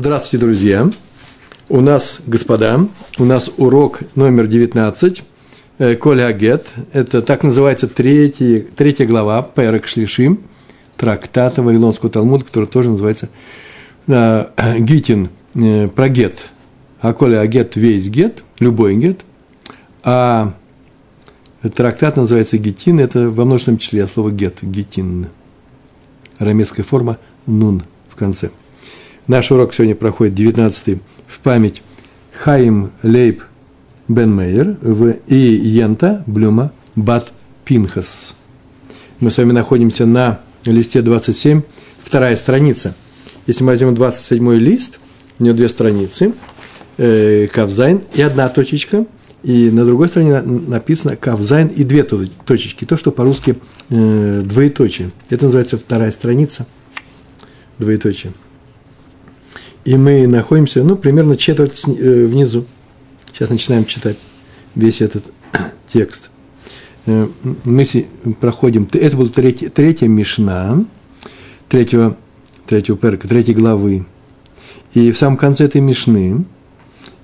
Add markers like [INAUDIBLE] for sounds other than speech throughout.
Здравствуйте, друзья! У нас, господа, у нас урок номер 19, э, Коля Агет. Это так называется третий, третья глава Перек Шлишим, трактата Вавилонского Талмуда, который тоже называется э, Гитин э, про гет. А Коля Агет весь гет, любой гет. А трактат называется Гитин, это во множественном числе слово гет, гитин. Арамейская форма нун в конце – Наш урок сегодня проходит 19 в память Хаим Лейб Бен Мейер и Йента Блюма Бат Пинхас. Мы с вами находимся на листе 27, вторая страница. Если мы возьмем 27 лист, у него две страницы, э, כף זיין и одна точечка, и на другой стороне написано כף זיין и две точечки, то, что по-русски э, двоеточие. Это называется вторая страница, двоеточие и мы находимся, ну, примерно четверть э, внизу. Сейчас начинаем читать весь этот [CLEARS THROAT] текст. Э, мы проходим, это была третья, третья мишна, третьего, третьего перка, третьей главы. И в самом конце этой мишны,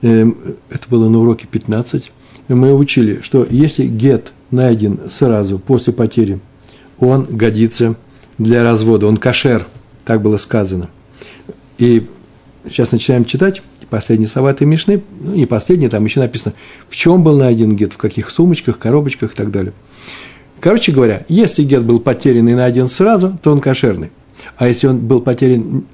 э, это было на уроке 15, мы учили, что если гет найден сразу после потери, он годится для развода, он кошер, так было сказано. И сейчас начинаем читать последние слова этой Мишны, ну, не последние, там еще написано, в чем был найден гет, в каких сумочках, коробочках и так далее. Короче говоря, если гет был потерян и найден сразу, то он кошерный. А если он был потерян,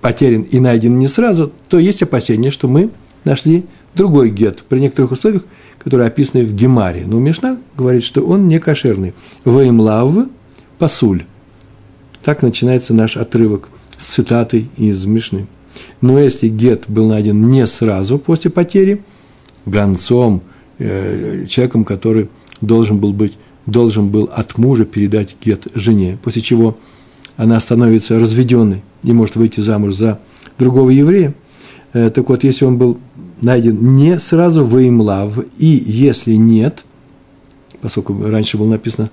потерян и найден не сразу, то есть опасение, что мы нашли другой гет при некоторых условиях, которые описаны в Гемаре. Но Мишна говорит, что он не кошерный. Ваимлав пасуль. Так начинается наш отрывок с цитатой из Мишны. Но если гет был найден не сразу после потери, гонцом, э, человеком, который должен был быть, должен был от мужа передать гет жене, после чего она становится разведенной и может выйти замуж за другого еврея. Э, так вот, если он был найден не сразу в имлав, и если нет, поскольку раньше было написано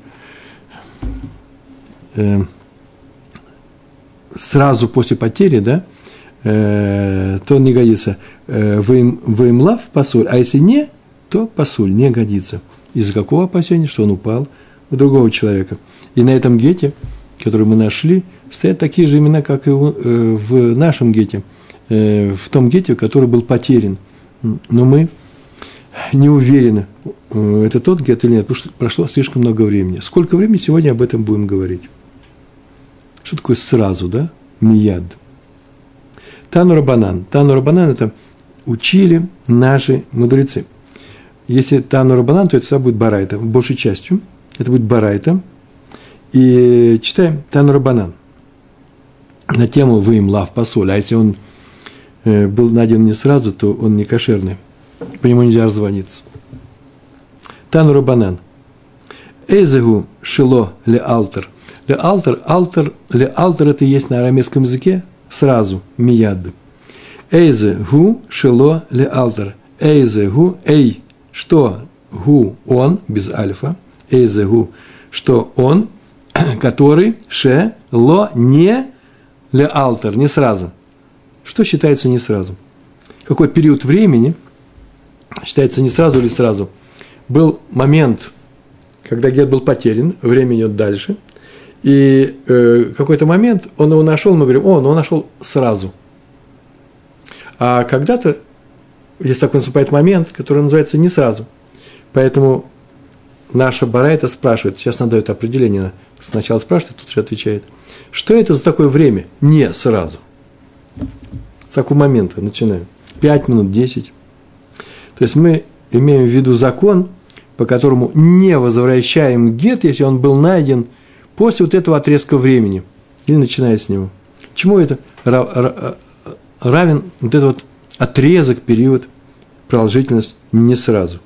э, сразу после потери, да, э, то он не годится. Э, вы лав пасуль, а если не, то пасуль не годится. Из-за какого опасения, что он упал у другого человека. И на этом гете, который мы нашли, стоят такие же имена, как и э, в нашем гете, в том гете, который был потерян. Но мы не уверены, это тот гет или нет, потому что прошло слишком много времени. Сколько времени сегодня об этом будем говорить? Что такое сразу, да? Мияд – Тану Рабанан. Тану Рабанан – это учили наши мудрецы. Если Тану Рабанан, то это всегда будет Барайта. Большей частью это будет Барайта. И читаем Тану Рабанан на тему «Вы им лав посоль». А если он э, был найден не сразу, то он не кошерный. По нему нельзя раззвониться. Тану Рабанан. Эзегу шило ле алтер. Ле алтер, алтер, ле алтер это есть на арамейском языке сразу, мияд. Эйзе гу шело ле алтер. Эйзе гу, эй, что гу он, без альфа, эйзе гу, что он, [COUGHS] который ше ло не ле алтер, не сразу. Что считается не сразу? Какой период времени считается не сразу или сразу? Был момент, когда гет был потерян, время идет дальше – и э, какой-то момент он его нашел, мы говорим, о, ну он нашел сразу. А когда-то есть такой наступает момент, который называется не сразу. Поэтому наша Барайта спрашивает, сейчас она дает определение, сначала спрашивает, тут же отвечает, что это за такое время не сразу? С какого момента начинаем? Пять минут, десять. То есть мы имеем в виду закон, по которому не возвращаем гет, если он был найден – после вот этого отрезка времени, или начиная с него. Чему это равен вот этот вот отрезок, период, продолжительность не сразу.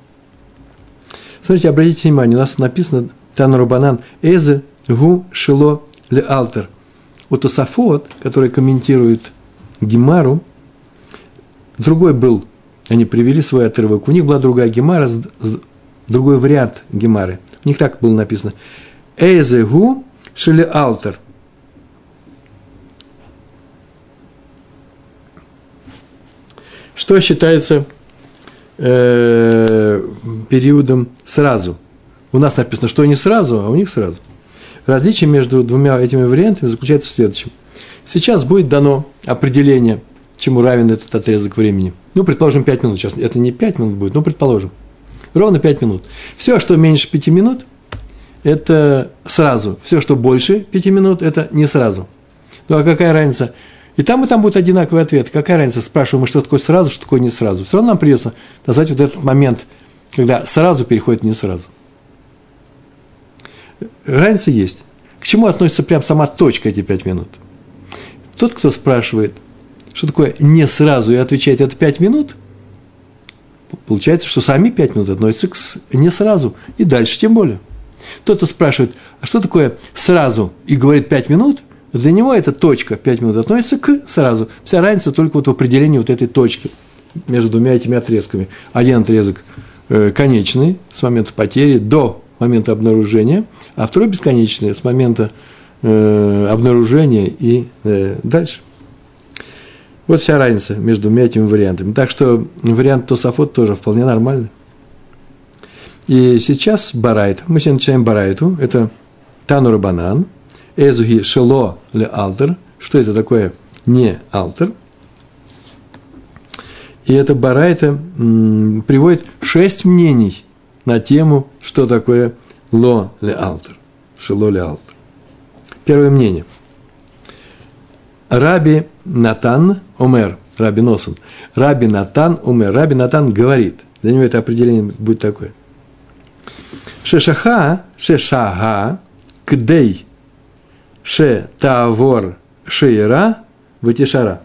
Смотрите, обратите внимание, у нас написано Танурабанан Эзе Гу Шило Ле Алтер. Вот Тософот, который комментирует Гемару, другой был, они привели свой отрывок, у них была другая Гемара, другой вариант Гемары. У них так было написано. Эйзегу шили алтер. Что считается э, периодом сразу? У нас написано, что не сразу, а у них сразу. Различие между двумя этими вариантами заключается в следующем. Сейчас будет дано определение, чему равен этот отрезок времени. Ну, предположим, 5 минут. Сейчас это не 5 минут будет, но предположим. Ровно 5 минут. Все, что меньше 5 минут, это сразу. Все, что больше 5 минут, это не сразу. Ну, а какая разница? И там, и там будет одинаковый ответ. Какая разница? Спрашиваем мы, что такое сразу, что такое не сразу. Все равно нам придется назвать вот этот момент, когда сразу переходит не сразу. Разница есть. К чему относится прям сама точка эти 5 минут? Тот, кто спрашивает, что такое не сразу, и отвечает, это 5 минут, получается, что сами 5 минут относятся к не сразу, и дальше тем более. Тот, кто спрашивает, а что такое сразу, и говорит 5 минут, для него эта точка 5 минут относится к сразу. Вся разница только вот в определении вот этой точки между двумя этими отрезками. Один отрезок э, конечный с момента потери до момента обнаружения, а второй бесконечный с момента э, обнаружения и э, дальше. Вот вся разница между двумя этими вариантами. Так что вариант Тософот тоже вполне нормальный. И сейчас Барайт. Мы сегодня начинаем Барайту. Это Тану Банан. Эзуги Шело Ле Алтер. Что это такое? Не Алтер. И это Барайта приводит шесть мнений на тему, что такое Ло Ле Алтер. Шело Ле Алтер. Первое мнение. Раби Натан Умер, Раби Носон. Раби Натан Умер. Раби Натан говорит. Для него это определение будет такое. Шешаха, шешага, кдей, ше тавор шеира, ватишара.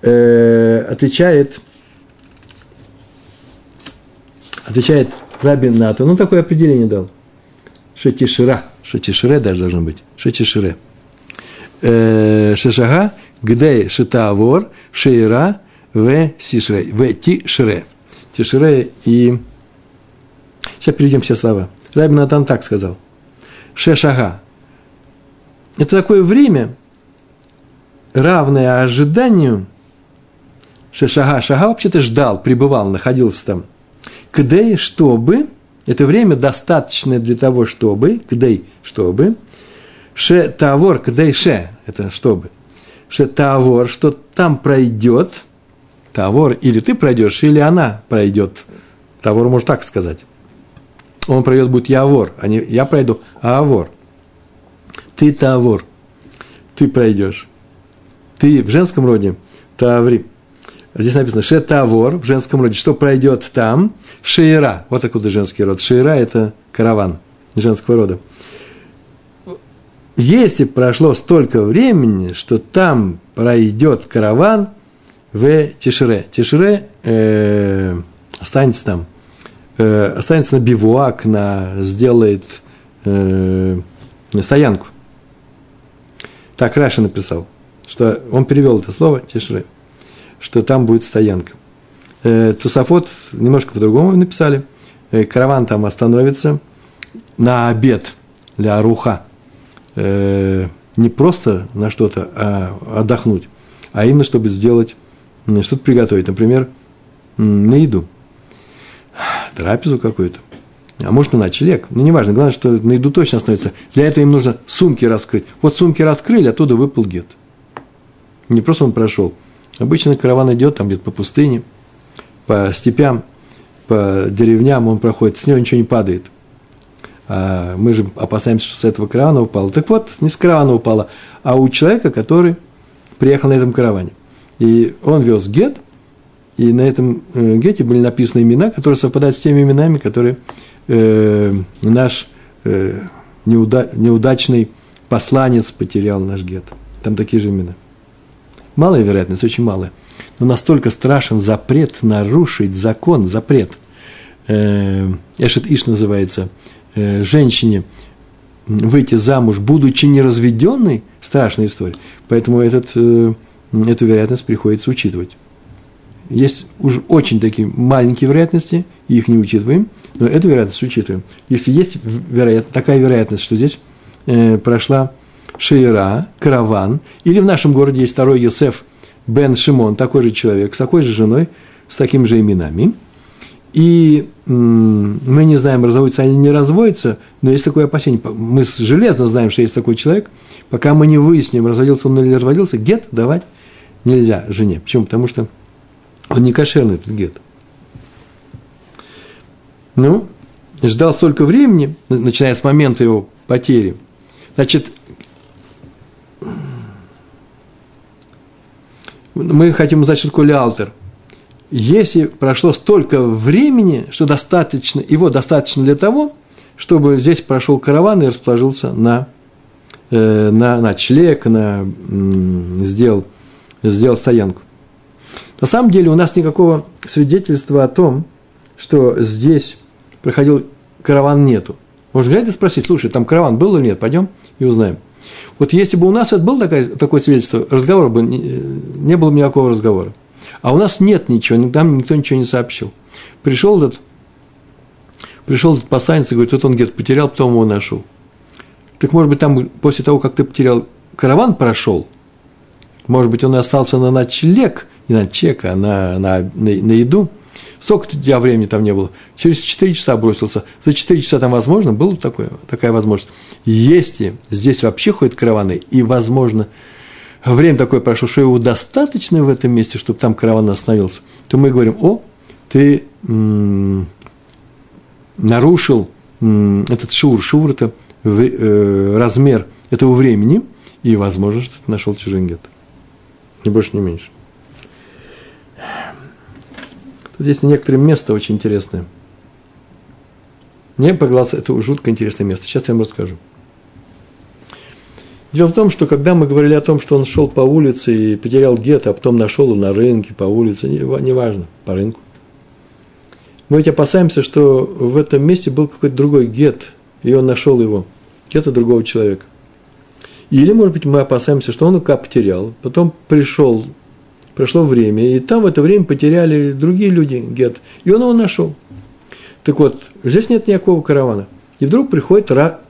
Э, отвечает, отвечает Раби Натан. Ну, такое определение дал. Шетишира. Шетишире даже должно быть. Шетишире. Э, шешага, гдей шетавор, шеира, в сишре, в тишре. Тишре и... Сейчас перейдем все слова. Раби Натан так сказал. Шешага. Это такое время, равное ожиданию. Шешага. Шага вообще-то ждал, пребывал, находился там. Кдей, чтобы, это время достаточное для того, чтобы, кдей, чтобы, ше тавор, кдей ше, это чтобы, ше тавор, что там пройдет, тавор, или ты пройдешь, или она пройдет. Тавор можно так сказать. Он пройдет, будет явор, а не я пройду, а авор. Ты тавор, ты пройдешь. Ты в женском роде таври. Здесь написано шетавор в женском роде, что пройдет там, шеира, вот откуда женский род. Шеира – это караван женского рода. Если прошло столько времени, что там пройдет караван в Тишире. Тишире э, останется там, э, останется на бивуак, на, сделает э, стоянку. Так Раша написал, что он перевел это слово Тишире что там будет стоянка. Э, Тусофот немножко по-другому написали. Э, караван там остановится на обед для руха. Э, не просто на что-то, а отдохнуть, а именно, чтобы сделать, что-то приготовить. Например, на еду. Трапезу какую-то. А может, на ночлег. Ну, неважно. Главное, что на еду точно остановится. Для этого им нужно сумки раскрыть. Вот сумки раскрыли, оттуда выпал гет. Не просто он прошел – Обычно караван идет там где-то по пустыне, по степям, по деревням он проходит, с него ничего не падает. А мы же опасаемся, что с этого каравана упало. Так вот, не с каравана упало, а у человека, который приехал на этом караване. И он вез гет, и на этом э, гете были написаны имена, которые совпадают с теми именами, которые э, наш э, неуда, неудачный посланец потерял наш гет. Там такие же имена. Малая вероятность, очень малая. Но настолько страшен запрет нарушить закон, запрет. Э, Эшет Иш называется. Э, женщине выйти замуж, будучи неразведенной, страшная история. Поэтому этот, эту вероятность приходится учитывать. Есть уже очень такие маленькие вероятности, их не учитываем, но эту вероятность учитываем. Если есть вероятность, такая вероятность, что здесь э, прошла Шейра, караван, или в нашем городе есть второй Йосеф, Бен Шимон, такой же человек, с такой же женой, с такими же именами. И мы не знаем, разводятся они, не разводятся, но есть такое опасение. Мы железно знаем, что есть такой человек. Пока мы не выясним, разводился он или разводился, гет давать нельзя жене. Почему? Потому что он не кошерный, этот гет. Ну, ждал столько времени, начиная с момента его потери. Значит, мы хотим узнать, что такое леалтер. Если прошло столько времени, что достаточно, его достаточно для того, чтобы здесь прошел караван и расположился на, э, на ночлег, на, сделал, сделал стоянку. На самом деле у нас никакого свидетельства о том, что здесь проходил караван нету. Можно взять и спросить, слушай, там караван был или нет, пойдем и узнаем. Вот если бы у нас это было такое, такое свидетельство, разговор бы не, было бы никакого разговора. А у нас нет ничего, нам никто ничего не сообщил. Пришел этот, пришел этот посланец и говорит, вот он где-то потерял, потом его нашел. Так может быть, там после того, как ты потерял, караван прошел, может быть, он остался на ночлег, не на чек, а на, на, на, на еду. Сколько у тебя времени там не было? Через 4 часа бросился. За 4 часа там возможно? Была такое, такая возможность. Если здесь вообще ходят караваны, и, возможно, время такое прошло, что его достаточно в этом месте, чтобы там караван остановился, то мы говорим, о, ты м- нарушил м- этот шур. Шур – это в, э, размер этого времени, и, возможно, что ты нашел чужингет. Ни больше, ни меньше. Тут есть некоторые места очень интересные. Мне показалось, это жутко интересное место. Сейчас я вам расскажу. Дело в том, что когда мы говорили о том, что он шел по улице и потерял гет, а потом нашел его на рынке, по улице, неважно, по рынку, мы ведь опасаемся, что в этом месте был какой-то другой гет, и он нашел его, гета другого человека. Или, может быть, мы опасаемся, что он его потерял, потом пришел прошло время, и там в это время потеряли другие люди гет, и он его нашел. Так вот, здесь нет никакого каравана. И вдруг приходит Ра,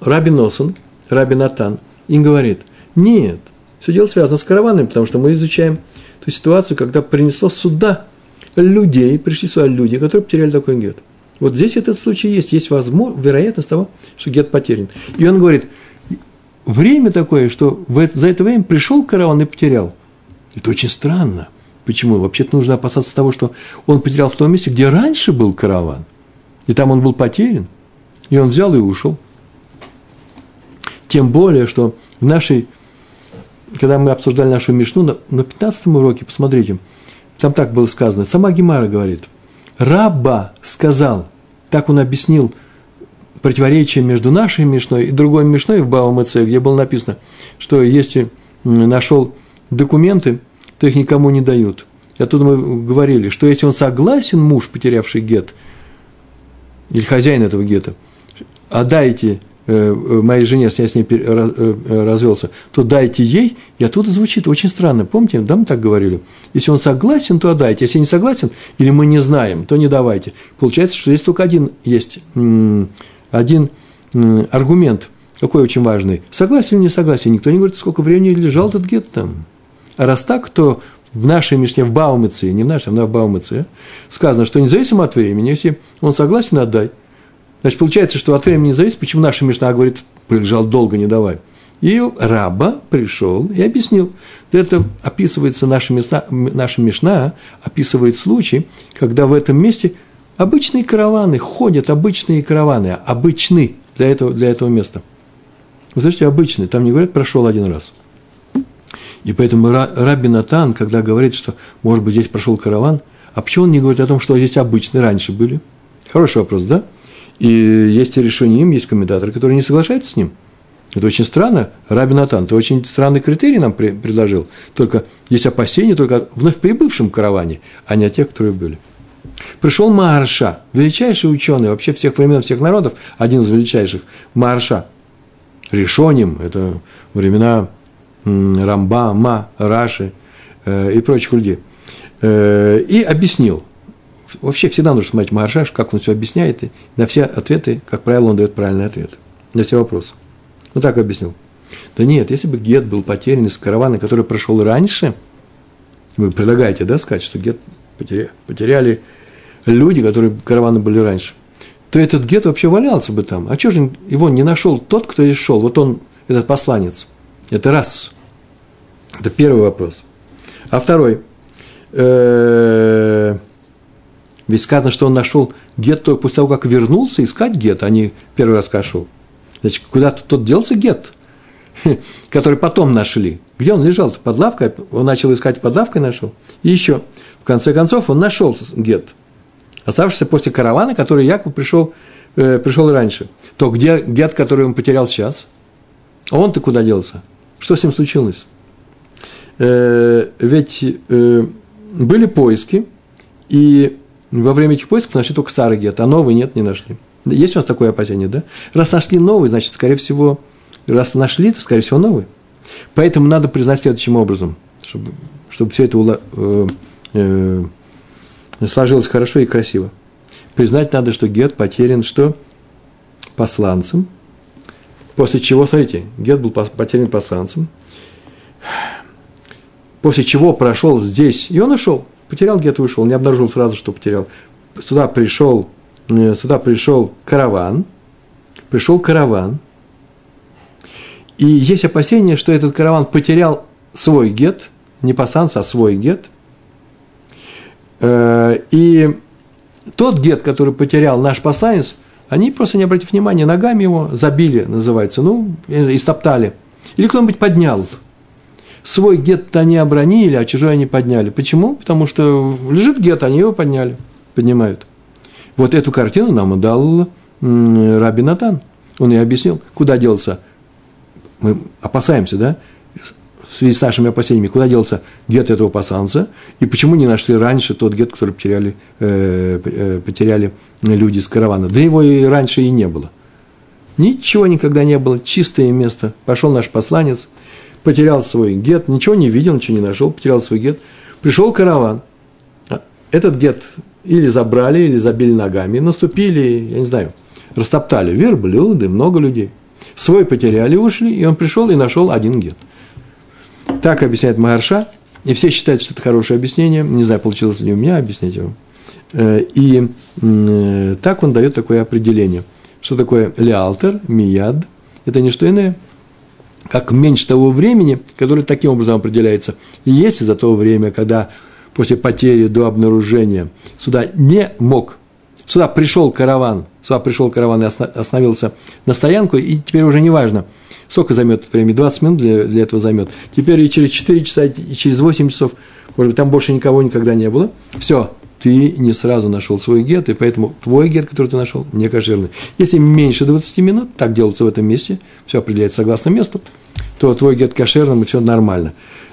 Раби Носон, Раби Натан, и говорит, нет, все дело связано с караванами, потому что мы изучаем ту ситуацию, когда принесло сюда людей, пришли сюда люди, которые потеряли такой гет. Вот здесь этот случай есть, есть возможность, вероятность того, что гет потерян. И он говорит, время такое, что в это, за это время пришел караван и потерял. Это очень странно. Почему? Вообще-то нужно опасаться того, что он потерял в том месте, где раньше был караван. И там он был потерян. И он взял и ушел. Тем более, что в нашей, когда мы обсуждали нашу Мишну, на, на 15 уроке, посмотрите, там так было сказано, сама Гемара говорит, Раба сказал, так он объяснил противоречие между нашей Мишной и другой Мишной в Баумэце, где было написано, что если нашел документы, то их никому не дают. И оттуда мы говорили, что если он согласен, муж, потерявший гет, или хозяин этого гета, отдайте э, э, моей жене, если я с ней э, развелся, то дайте ей, и оттуда звучит очень странно. Помните, да, мы так говорили? Если он согласен, то отдайте. Если не согласен, или мы не знаем, то не давайте. Получается, что здесь только один есть, один аргумент, какой очень важный. Согласен или не согласен? Никто не говорит, сколько времени лежал этот гет там. А раз так, то в нашей Мишне, в Баумыце, не в нашей, а в Баумыце, сказано, что независимо от времени, если он согласен, отдай. Значит, получается, что от времени не зависит, почему наша Мишна говорит, прилежал долго, не давай. И раба пришел и объяснил. Это описывается, наша Мишна, наша Мишна описывает случай, когда в этом месте обычные караваны, ходят обычные караваны, обычны для этого, для этого места. Вы слышите, обычные, там не говорят, прошел один раз – и поэтому Раби Натан, когда говорит, что, может быть, здесь прошел караван, а почему он не говорит о том, что здесь обычные раньше были? Хороший вопрос, да? И есть решение им, есть комментаторы, которые не соглашаются с ним. Это очень странно. Раби Натан, ты очень странный критерий нам предложил. Только есть опасения только о вновь прибывшем караване, а не о тех, которые были. Пришел Марша, величайший ученый вообще всех времен, всех народов, один из величайших, Марша. Решоним, это времена Рамбама, Раши э, и прочих людей. Э, и объяснил. Вообще всегда нужно смотреть Махаршаш, как он все объясняет, и на все ответы, как правило, он дает правильный ответ. На все вопросы. Вот так объяснил. Да нет, если бы Гет был потерян из каравана, который прошел раньше, вы предлагаете, да, сказать, что гет потеряли люди, которые караваны были раньше, то этот гет вообще валялся бы там. А чего же его не нашел тот, кто здесь шел? Вот он, этот посланец. Это раз. Это первый вопрос. А второй. Э, ведь сказано, что он нашел гет после того, как вернулся искать гет, а не первый раз кошел. Значит, куда-то тот делся гет, [LAUGHS] который потом нашли. Где он лежал? Под лавкой? Он начал искать под лавкой, нашел. И еще, в конце концов, он нашел гет, оставшийся после каравана, который Яков пришел, э, пришел раньше. То где гет, который он потерял сейчас? А он-то куда делся? Что с ним случилось? Э, ведь э, были поиски, и во время этих поисков нашли только старый гет, а новый нет, не нашли. Есть у нас такое опасение, да? Раз нашли новый, значит, скорее всего, раз нашли, то, скорее всего, новый. Поэтому надо признать следующим образом, чтобы, чтобы все это ула, э, э, сложилось хорошо и красиво. Признать надо, что Гет потерян что? Посланцем. После чего, смотрите, Гет был потерян посланцем. После чего прошел здесь, и он ушел. Потерял Гет и ушел, не обнаружил сразу, что потерял. Сюда пришел, э, сюда пришел караван, пришел караван – и есть опасение, что этот караван потерял свой гет, не посланца, а свой гет. Э, и тот гет, который потерял наш посланец, они просто не обратив внимания, ногами его забили, называется, ну, и стоптали. Или кто-нибудь поднял. Свой гет-то они обронили, а чужой они подняли. Почему? Потому что лежит гет, они его подняли, поднимают. Вот эту картину нам дал Раби Натан. Он и объяснил, куда делся мы опасаемся, да, в связи с нашими опасениями, куда делся гет этого посланца, и почему не нашли раньше тот гет, который потеряли, э, э, потеряли люди из каравана. Да его и раньше и не было. Ничего никогда не было, чистое место. Пошел наш посланец, потерял свой гет, ничего не видел, ничего не нашел, потерял свой гет. Пришел караван. Этот гет или забрали, или забили ногами, наступили, я не знаю, растоптали верблюды, много людей – Свой потеряли, ушли, и он пришел и нашел один гет. Так объясняет Магарша, и все считают, что это хорошее объяснение. Не знаю, получилось ли у меня объяснить его. Э, и э, так он дает такое определение. Что такое леалтер, мияд? Это не что иное, как меньше того времени, которое таким образом определяется. И если за то время, когда после потери до обнаружения сюда не мог, сюда пришел караван Сюда пришел караван и остановился на стоянку, и теперь уже не важно, сколько займет время, 20 минут для, для этого займет. Теперь и через 4 часа, и через 8 часов, может быть, там больше никого никогда не было. Все, ты не сразу нашел свой гет, и поэтому твой гет, который ты нашел, не кошерный. Если меньше 20 минут, так делается в этом месте, все определяется согласно месту, то твой гет кошерным, и все нормально.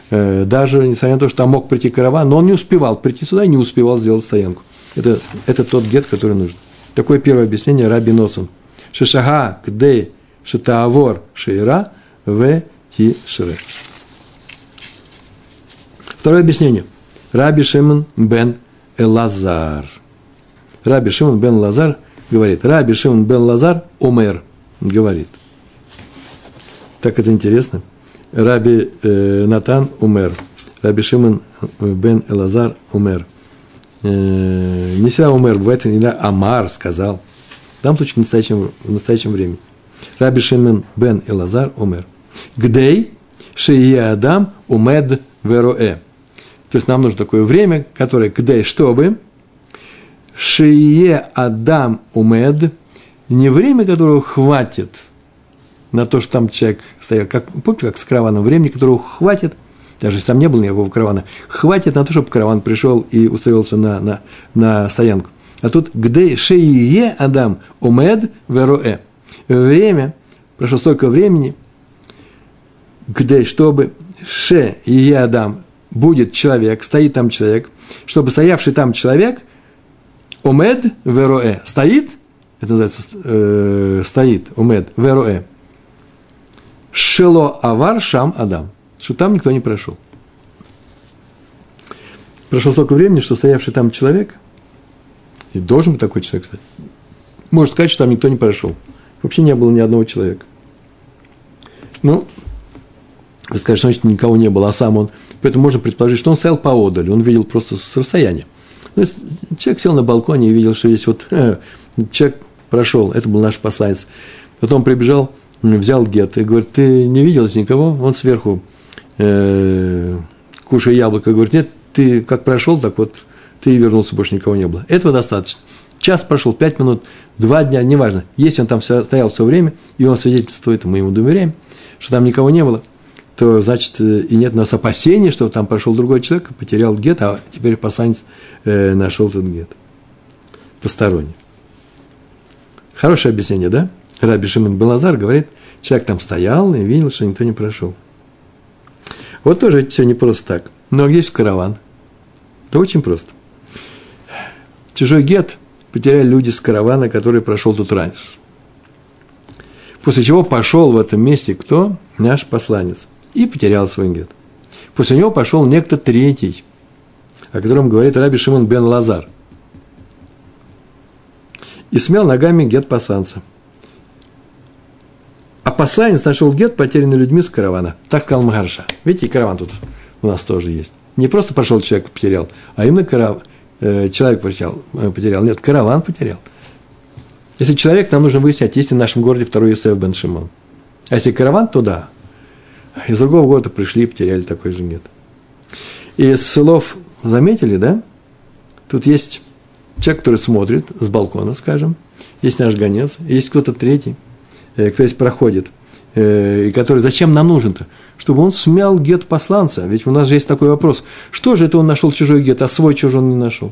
Э, даже несмотря на то, что там мог прийти караван, но он не успевал прийти сюда и не успевал сделать стоянку. Это, это тот гет, который нужен. Такое первое объяснение Раби Носом. Шишага кдей шитаавор шейра в ти шире. Второе объяснение. Раби Шимон бен Элазар. Раби Шимон бен Лазар говорит. Раби Шимон бен Лазар умер. Говорит. Так это интересно. Раби э, Натан умер. Раби Шимон бен Элазар умер э, не всегда умер, бывает иногда Амар сказал. В данном случае в настоящем, в настоящем времени. Раби Шимон бен Элазар умер. Гдей шие Адам умед вероэ. То есть нам нужно такое время, которое гдей, чтобы шие Адам умед, не время, которого хватит на то, что там человек стоял, как, помните, как с караваном, времени, которого хватит – даже если там не было никакого каравана, хватит на то, чтобы караван пришел и устроился на, на, на стоянку. А тут где шее Адам умед вероэ. Время, прошло столько времени, где, чтобы ше и Адам будет человек, стоит там человек, чтобы стоявший там человек, умед вероэ, стоит, это называется э, стоит, умед вероэ, шело авар шам Адам что там никто не прошел. Прошло столько времени, что стоявший там человек, и должен быть такой человек, кстати, может сказать, что там никто не прошел. Вообще не было ни одного человека. Ну, Вы скажете, значит, никого не было, а сам он. Поэтому можно предположить, что он стоял поодаль, он видел просто с расстояния. Ну, человек сел на балконе и видел, что здесь вот э, человек прошел, это был наш посланец. Потом прибежал, взял гет и говорит, ты не видел здесь никого? Он сверху, э, кушая яблоко, говорит, нет, ты как прошел, так вот ты и вернулся, больше никого не было. Этого достаточно. Час прошел, пять минут, два дня, неважно. Если он там стоял все время, и он свидетельствует, мы ему доверяем, что там никого не было, то, значит, э, и нет у нас опасений, что там прошел другой человек, потерял гет, а теперь посланец э, нашел этот гет. Посторонний. Хорошее объяснение, да? Раби Шимон Белазар говорит, человек там стоял и видел, что никто не прошел. Вот тоже все не просто так. Но где есть караван? Да очень просто. Чужой гет потеряли люди с каравана, который прошел тут раньше. После чего пошел в этом месте кто? Наш посланец. И потерял свой гет. После него пошел некто третий, о котором говорит Раби Шимон бен Лазар. И смел ногами гет посланца. А посланец нашел гет, потерянный людьми с каравана. Так сказал Магарша. Видите, и караван тут у нас тоже есть. Не просто пошел человек потерял, а именно караван, человек потерял, э, потерял. Нет, караван потерял. Если человек, нам нужно выяснять, есть ли в нашем городе второй Юсеф бен Шимон. А если караван, то да. Из другого города пришли и потеряли такой же нет. И из слов заметили, да? Тут есть человек, который смотрит с балкона, скажем, есть наш гонец, есть кто-то третий, э, кто здесь проходит, и который зачем нам нужен-то? чтобы он смял гет посланца. Ведь у нас же есть такой вопрос. Что же это он нашел чужой гет, а свой чужой он не нашел?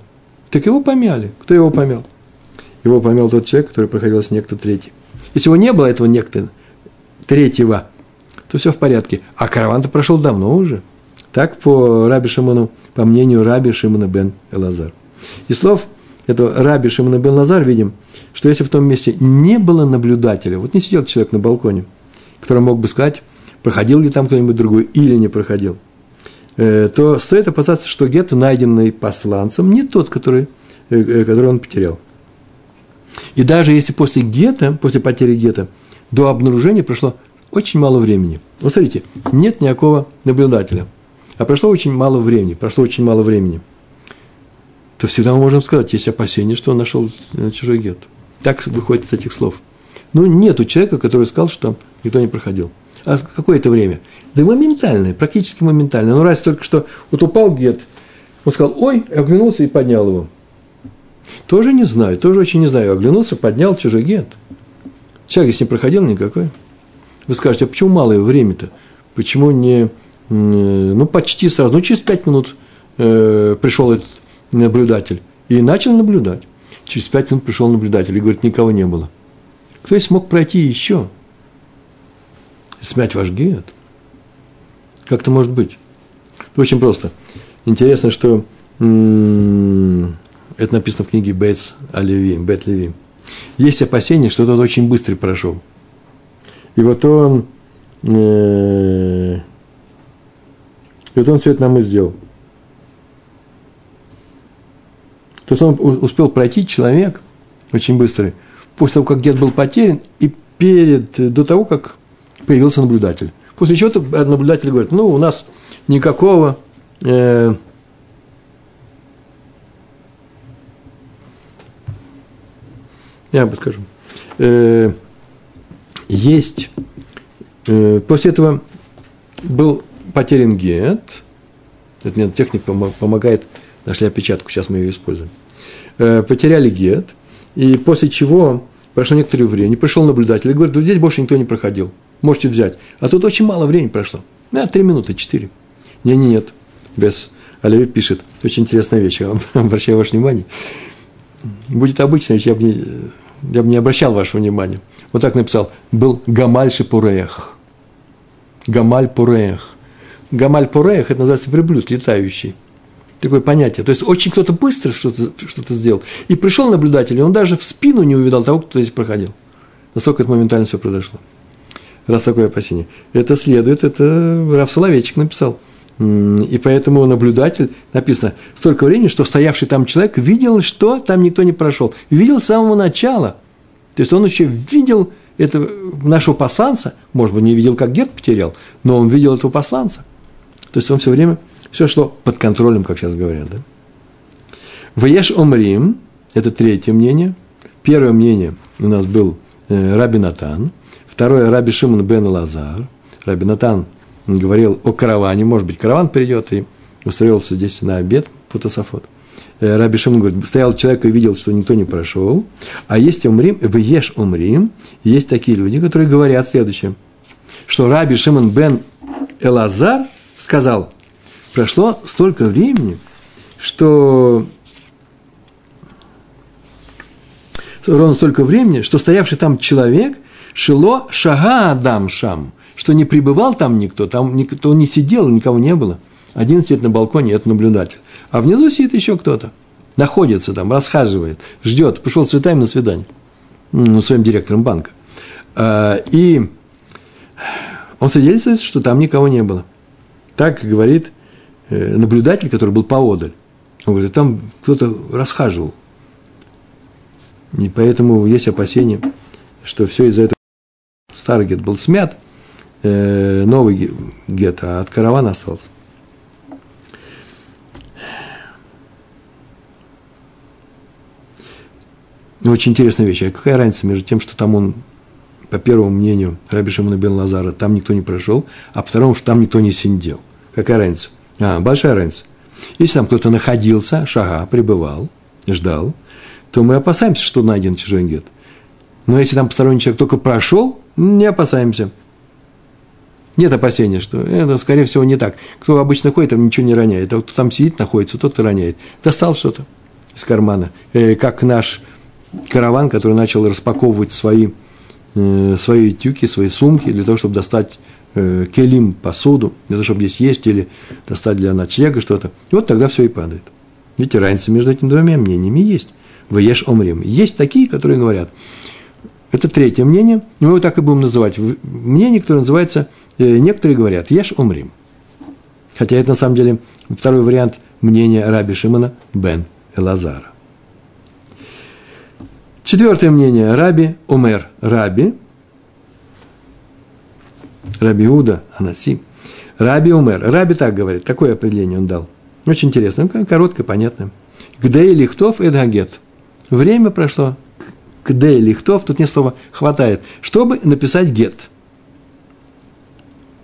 Так его помяли. Кто его помял? Его помял тот человек, который проходил с некто третий. Если его не было, этого некто третьего, то все в порядке. А караван-то прошел давно уже. Так по Раби Шимону, по мнению Раби Шимона бен Элазар. И слов этого Раби Шимона бен Лазар видим, что если в том месте не было наблюдателя, вот не сидел человек на балконе, который мог бы сказать, проходил ли там кто-нибудь другой или не проходил, э, то стоит опасаться, что гет, найденный посланцем, не тот, который, э, э, который он потерял. И даже если после гета, после потери гета, до обнаружения прошло очень мало времени. Вот смотрите, нет никакого наблюдателя, а прошло очень мало времени, прошло очень мало времени, то всегда мы можем сказать, есть опасение, что он нашел чужой гет. Так выходит из этих слов. Ну, нет у человека, который сказал, что никто не проходил. А какое это время? Да моментальное, практически моментальное. Ну, раз только что вот упал гет, он сказал, ой, оглянулся и поднял его. Тоже не знаю, тоже очень не знаю. Оглянулся, поднял чужой гет. Человек здесь не проходил никакой. Вы скажете, а почему малое время-то? Почему не, ну, почти сразу, ну, через пять минут э, пришел этот наблюдатель и начал наблюдать. Через пять минут пришел наблюдатель и говорит, никого не было. Кто смог пройти еще? Смять ваш гет? Как это может быть? Очень просто. Интересно, что это написано в книге Бейтс Оливи, Бет Леви. Есть опасение, что тот очень быстрый прошел. И вот он, э, и вот он все это нам и сделал. То есть он успел пройти человек очень быстрый, после того, как гет был потерян, и перед, до того, как появился наблюдатель. После чего наблюдатель говорит, ну, у нас никакого э, я бы скажу, э, есть, э, после этого был потерян гет, это мне техник помогает, нашли опечатку, сейчас мы ее используем, э, потеряли гет, и после чего прошло некоторое время, пришел наблюдатель и говорит, здесь больше никто не проходил можете взять. А тут очень мало времени прошло. Да, три минуты, четыре. Не, не, нет. Без Оливей пишет. Очень интересная вещь. Я [LAUGHS] обращаю ваше внимание. Будет обычно, я бы не, я бы не обращал вашего внимания. Вот так написал. Был Гамаль Шипурех. Гамаль Пурех. Гамаль Пурех – это называется верблюд летающий. Такое понятие. То есть, очень кто-то быстро что-то, что-то сделал. И пришел наблюдатель, и он даже в спину не увидал того, кто здесь проходил. Настолько это моментально все произошло раз такое опасение. Это следует, это Раф Соловейчик написал. И поэтому наблюдатель, написано, столько времени, что стоявший там человек видел, что там никто не прошел. Видел с самого начала. То есть он еще видел этого нашего посланца, может быть, не видел, как гет потерял, но он видел этого посланца. То есть он все время, все шло под контролем, как сейчас говорят. Да? Ваеш Омрим, это третье мнение. Первое мнение у нас был э, Раби Натан. Второе – Раби Шимон бен Лазар. Раби Натан говорил о караване. Может быть, караван придет и устроился здесь на обед, Путасофот. Э, Раби Шимон говорит, стоял человек и видел, что никто не прошел. А есть умрим, вы ешь умрим. Есть такие люди, которые говорят следующее, что Раби Шимон бен Элазар сказал, прошло столько времени, что ровно столько времени, что стоявший там человек шило шага адам шам, что не пребывал там никто, там никто не сидел, никого не было. Один сидит на балконе, это наблюдатель. А внизу сидит еще кто-то. Находится там, расхаживает, ждет. Пришел с цветами на свидание. Ну, своим директором банка. А, и он свидетельствует, что там никого не было. Так говорит э, наблюдатель, который был поодаль. Он говорит, там кто-то расхаживал. И поэтому есть опасения, что все из-за этого старый гет был смят, э, новый гет, а от каравана остался. Очень интересная вещь. А какая разница между тем, что там он, по первому мнению Раби Шимона бен Лазара, там никто не прошел, а по второму, что там никто не сидел? Какая разница? А, большая разница. Если там кто-то находился, шага, пребывал, ждал, то мы опасаемся, что найден чужой гет. Но если там посторонний человек только прошел, не опасаемся. Нет опасения, что это, скорее всего, не так. Кто обычно ходит, там ничего не роняет. А кто там сидит, находится, тот и роняет. Достал что-то из кармана. Э, как наш караван, который начал распаковывать свои, э, свои тюки, свои сумки для того, чтобы достать э, келим, посуду, для того, чтобы здесь есть, или достать для ночлега что-то. И вот тогда все и падает. Видите, разница между этими двумя мнениями есть. Ваеш омрим. Есть такие, которые говорят, это третье мнение, мы его так и будем называть. Мнение, которое называется, э, некоторые говорят, ешь омрим. Хотя это на самом деле второй вариант мнения Раби Шимона бен Элазара. Четвертое мнение. Раби Умер. Раби. Раби Уда Анаси. Раби Умер. Раби так говорит. Такое определение он дал. Очень интересно. Ну, короткое, понятное. Где лихтов эдгагет. Время прошло. Где лихтов. Тут не слова хватает. Чтобы написать гет.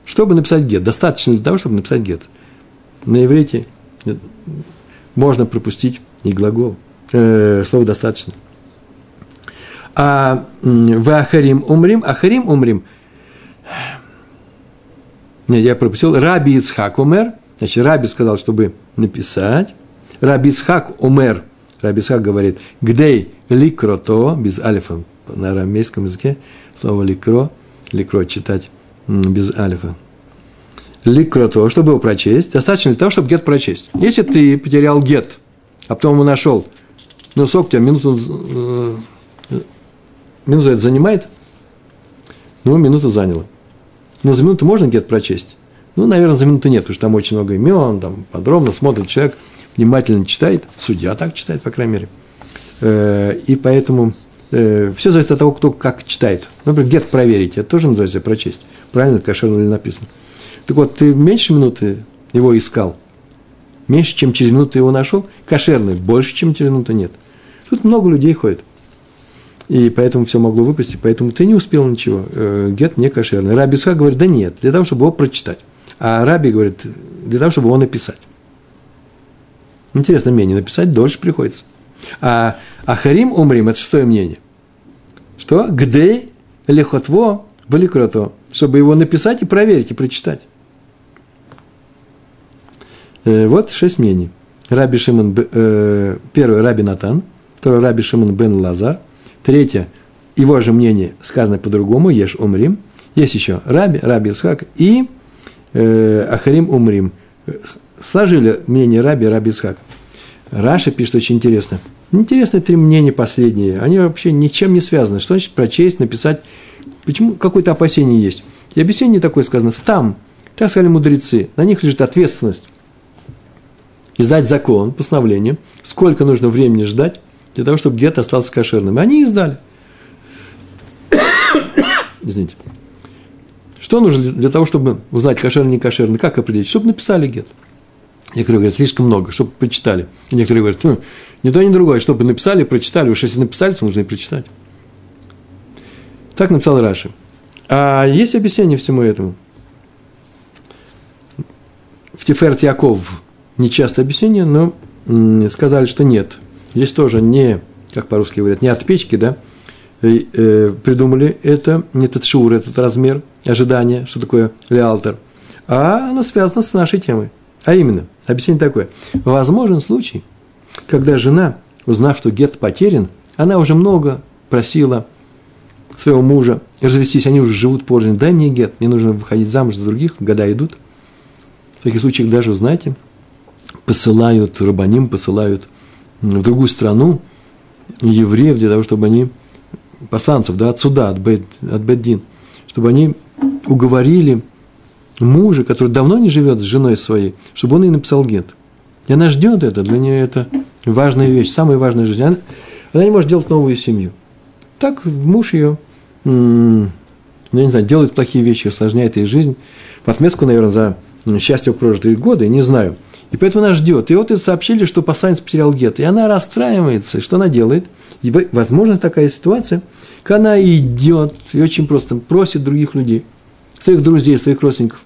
Чтобы написать гет. Достаточно для того, чтобы написать гет. На иврите можно пропустить и глагол. Э, слово достаточно. А в Ахарим умрим, Ахарим умрим. Нет, я пропустил. Раби Ицхак умер. Значит, Раби сказал, чтобы написать. Раби Ицхак умер. Раби Ицхак говорит, гдей ликрото, без алифа на арамейском языке, слово ликро, ликро читать без алифа. Ликрото, чтобы его прочесть, достаточно для того, чтобы гет прочесть. Если ты потерял гет, а потом его нашел, ну, сок тебя минуту э, Минута это занимает? Ну, минуту заняло. Но за минуту можно где-то прочесть? Ну, наверное, за минуту нет, потому что там очень много имен, там подробно смотрит человек, внимательно читает, судья так читает, по крайней мере. Э, и поэтому э, все зависит от того, кто как читает. Например, где-то проверить, это тоже называется прочесть. Правильно, кошерно ли написано. Так вот, ты меньше минуты его искал, меньше, чем через минуту его нашел, кошерный, больше, чем через минуту нет. Тут много людей ходит и поэтому все могло выпустить, поэтому ты не успел ничего, э, гет не кошерный. Раби Исхак говорит, да нет, для того, чтобы его прочитать. А Раби говорит, для того, чтобы его написать. Интересно, мнение написать дольше приходится. А Ахарим умрим, это шестое мнение. Что? Где лехотво баликрото, чтобы его написать и проверить, и прочитать. Э, вот шесть мнений. Раби Шимон, э, первый Раби Натан, второй Раби Шимон бен Лазар – Третье, его же мнение сказано по-другому, ешь умрим. Есть еще Раби, Раби Исхак и э, Ахарим умрим. Сложили мнение Раби, Раби Исхака. Раша пишет очень интересно. Интересные три мнения последние. Они вообще ничем не связаны. Что значит прочесть, написать? Почему какое-то опасение есть? И объяснение такое сказано. Стам, так сказали мудрецы, на них лежит ответственность. Издать закон, постановление, сколько нужно времени ждать, для того, чтобы где-то остался кошерным. И они издали. [COUGHS] извините. Что нужно для того, чтобы узнать, кошерный, не кошерный? Как определить? Чтобы написали гет. Некоторые говорят, слишком много, чтобы прочитали. И некоторые говорят, ну, ни то, ни другое, чтобы написали, прочитали. Уж если написали, то нужно и прочитать. Так написал Раши. А есть объяснение всему этому. В Тиферт Яков нечасто объяснение, но сказали, что нет. Здесь тоже не, как по-русски говорят, не от печки, да, и, э, придумали это, не этот шур, этот размер ожидания, что такое леалтер, а оно связано с нашей темой. А именно, объяснение такое. Возможен случай, когда жена, узнав, что гет потерян, она уже много просила своего мужа развестись, они уже живут порознь, дай мне гет, мне нужно выходить замуж за других, года идут. В таких случаях даже, знаете, посылают рабаним, посылают в другую страну евреев для того, чтобы они, посланцев, да, от суда, от, Бет, от Беддин, чтобы они уговорили мужа, который давно не живет с женой своей, чтобы он ей написал гет. И она ждет это, для нее это важная вещь, самая важная жизнь. Она, она не может делать новую семью. Так муж ее, ну, я не знаю, делает плохие вещи, усложняет ей жизнь. В отместку, наверное, за счастье в прожитые годы, не знаю. И поэтому она ждет. И вот это сообщили, что посланец потерял гет. И она расстраивается. что она делает? И, возможно, такая ситуация, когда она идет и очень просто просит других людей, своих друзей, своих родственников,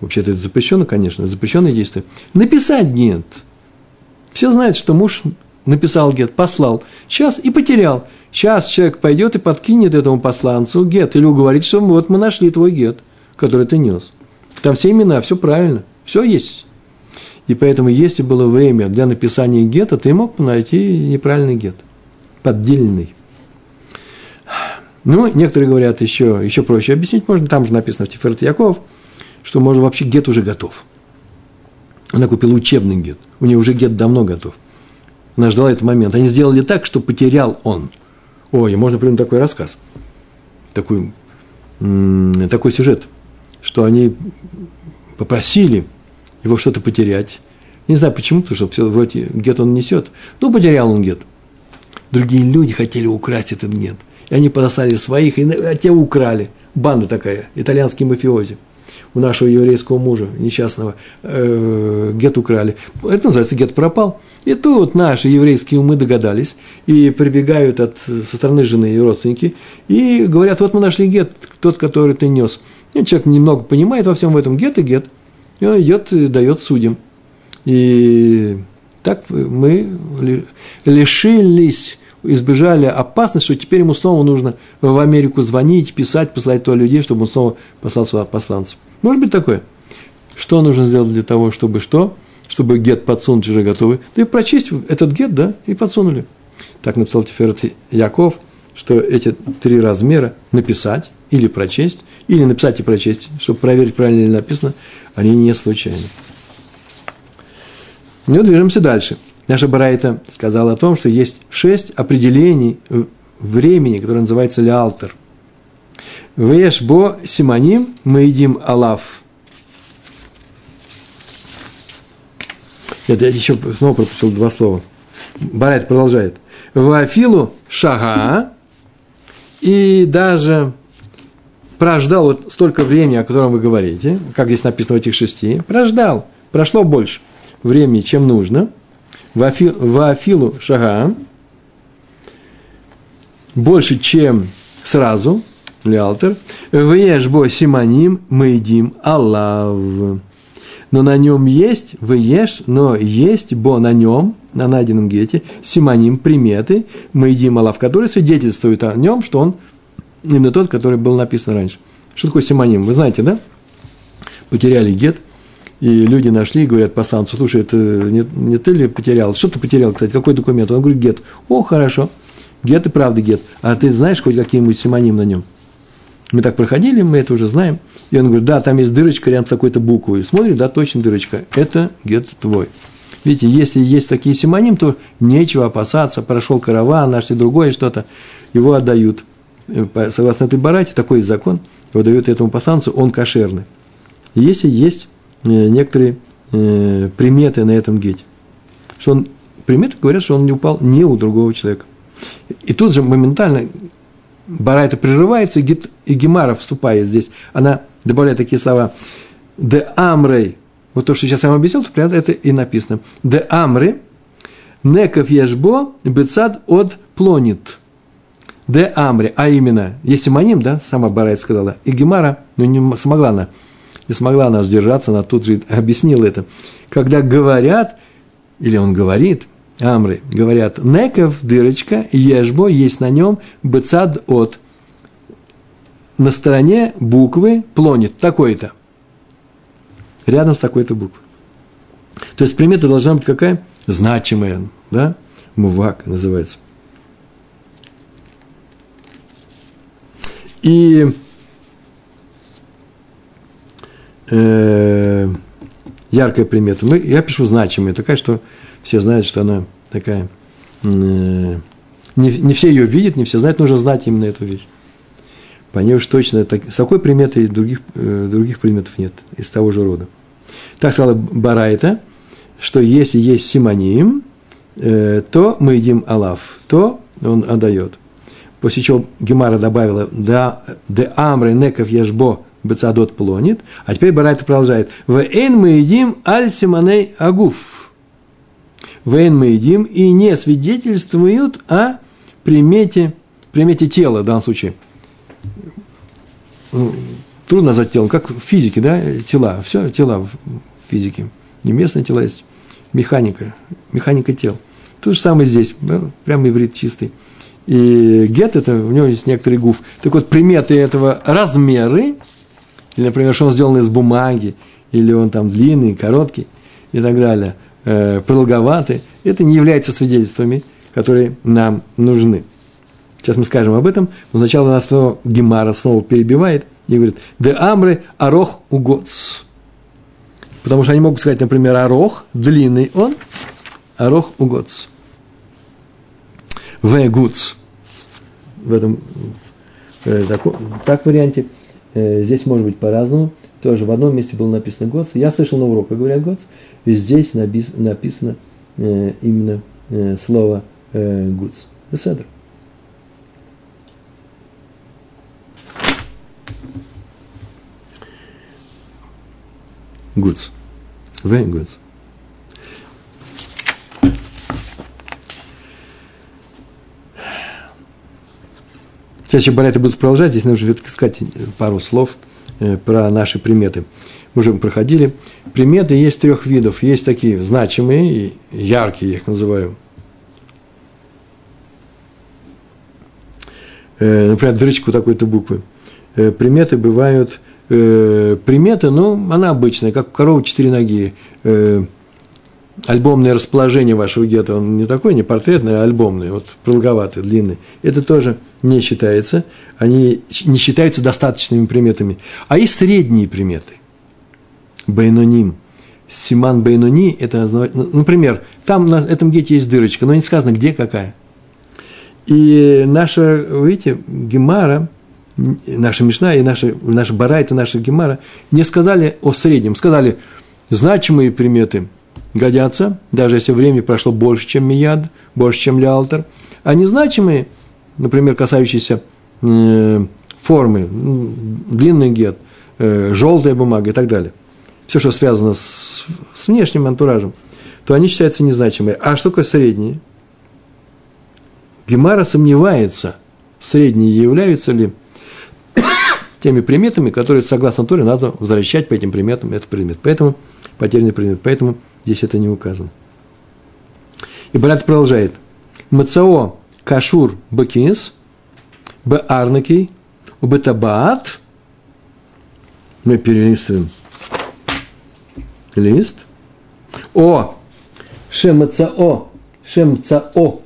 вообще-то это запрещено, конечно, запрещенное действие, написать гет. Все знают, что муж написал гет, послал, сейчас и потерял. Сейчас человек пойдет и подкинет этому посланцу гет, или уговорит, что вот мы нашли твой гет, который ты нес. Там все имена, все правильно, все есть. И поэтому, если было время для написания гета, ты мог найти неправильный гет, поддельный. Ну, некоторые говорят еще, еще проще объяснить можно, там же написано в Тиферт Яков, что, может, вообще гет уже готов. Она купила учебный гет, у нее уже гет давно готов. Она ждала этот момент. Они сделали так, что потерял он. Ой, можно придумать такой рассказ, такой, такой сюжет, что они попросили его что-то потерять. Не знаю почему, потому что все вроде гет он несет. Ну, потерял он гет. Другие люди хотели украсть этот гет. И они подослали своих, и а те украли. Банда такая, итальянские мафиози у нашего еврейского мужа несчастного э, гет украли. Это называется гет пропал. И тут наши еврейские умы догадались и прибегают от, со стороны жены и родственники и говорят, вот мы нашли гет, тот, который ты нес. И человек немного понимает во всем этом гет и гет, и он идет и дает судьям. И так мы лишились избежали опасности, что теперь ему снова нужно в Америку звонить, писать, посылать туда людей, чтобы он снова послал сюда посланцев. Может быть такое? Что нужно сделать для того, чтобы что? Чтобы гет подсунуть уже готовый. И прочесть этот гет, да, и подсунули. Так написал Тиферет Яков, что эти три размера написать или прочесть, или написать и прочесть, чтобы проверить, правильно ли написано, они не случайны. Ну, движемся дальше. Наша Барайта сказала о том, что есть шесть определений времени, которое называется леалтер. Веш бо симоним мы едим алав. Это я еще снова пропустил два слова. Барайт продолжает. Вафилу шага и даже прождал вот столько времени, о котором вы говорите, как здесь написано в этих шести, прождал, прошло больше времени, чем нужно – Вафилу шага больше, чем сразу, лиалтер, бо симоним мы едим аллав. Но на нем есть, ешь, но есть бо на нем, на найденном гете, симоним, приметы, мы едим аллав, которые свидетельствуют о нем, что он именно тот, который был написан раньше. Что такое симоним? Вы знаете, да? Потеряли гет – и люди нашли и говорят посланцу, слушай, это не, не ты ли потерял? Что ты потерял, кстати, какой документ? Он говорит, гет. О, хорошо, гет и правда гет. А ты знаешь хоть какие-нибудь симоним на нем? Мы так проходили, мы это уже знаем. И он говорит, да, там есть дырочка рядом с такой-то буквой. Смотрит, да, точно дырочка. Это гет твой. Видите, если есть такие симоним, то нечего опасаться. Прошел караван, нашли другое что-то, его отдают. Э, согласно этой барате, такой закон, его дают этому посланцу, он кошерный. Если есть некоторые э, приметы на этом гете. Что он, приметы говорят, что он не упал не у другого человека. И тут же моментально Барайта прерывается, и, и Гемара вступает здесь. Она добавляет такие слова. Де амрей. Вот то, что сейчас я вам объяснил, то это и написано. Де амрей. Неков ешбо бецад от плонит. Де амри, а именно, есть симоним, да, сама Барайт сказала, и Гемара, ну, не смогла она, не смогла она сдержаться, она тут же объяснила это. Когда говорят, или он говорит, Амры, говорят, неков, дырочка, ешбо, есть на нем бецад от. На стороне буквы плонит такой-то. Рядом с такой-то буквой. То есть примета должна быть какая? Значимая, да? Мувак называется. И э, яркая примета. Мы, я пишу значимая, такая, что все знают, что она такая. Э, не, не все ее видят, не все знают, нужно знать именно эту вещь. По ней уж точно, так, с такой приметой других, э, других предметов нет, из того же рода. Так сказала Барайта, что если есть симоним, э, то мы едим алав, то он отдает. После чего Гемара добавила да, «де амры неков ешбо бецадот плонит», а теперь Барайта продолжает «в эн мы едим аль симоней агуф». Вейн мы едим и не свидетельствуют о примете, примете тела в данном случае. Ну, трудно назвать телом, как в физике, да, тела, все тела в физике. Не местные тела есть, механика, механика тел. То же самое здесь, прям иврит чистый. И гет это, у него есть некоторый гуф. Так вот, приметы этого размеры, или, например, что он сделан из бумаги, или он там длинный, короткий и так далее – э, продолговаты, это не является свидетельствами, которые нам нужны. Сейчас мы скажем об этом, но сначала нас снова Гемара снова перебивает и говорит, «Де амры арох угоц». Потому что они могут сказать, например, арох, длинный он, арох угоц. В гуц. В этом э, так, так варианте. Э, здесь может быть по-разному. Тоже в одном месте было написано гоц. Я слышал на уроках, говорят гоц. И здесь написано э, именно э, слово э, гуц. Беседр. Гуц. В гуц. Еще Барайта будут продолжать, здесь нужно сказать пару слов про наши приметы мы уже проходили. Приметы есть трех видов. Есть такие значимые яркие, я их называю. Э, например, дырочку такой-то буквы. Э, приметы бывают, э, приметы, ну, она обычная, как у коровы четыре ноги. Альбомное расположение вашего гетто, он не такой, не портретный, а альбомный, вот продолговатый, длинный. Это тоже не считается, они не считаются достаточными приметами. А есть средние приметы. Бейноним. Симан Бейнони, это, ну, например, там на этом гете есть дырочка, но не сказано, где какая. И наша, видите, Гемара, наша Мишна и наша, наша Барайта, наша Гемара не сказали о среднем, сказали, значимые приметы годятся, даже если время прошло больше, чем Мияд, больше, чем Лялтер, а незначимые, например, касающиеся э, формы, длинный гет, э, желтая бумага и так далее, все, что связано с, с внешним антуражем, то они считаются незначимыми. А что такое средние? Гемара сомневается, средние являются ли [COUGHS] теми приметами, которые, согласно Торе, надо возвращать по этим приметам этот предмет. Поэтому потерянный предмет. Поэтому здесь это не указано. И брат продолжает. Мацао кашур бакинис, б арнаки, бетабаат. Мы перелистываем лист. О, шемцао, шемцао,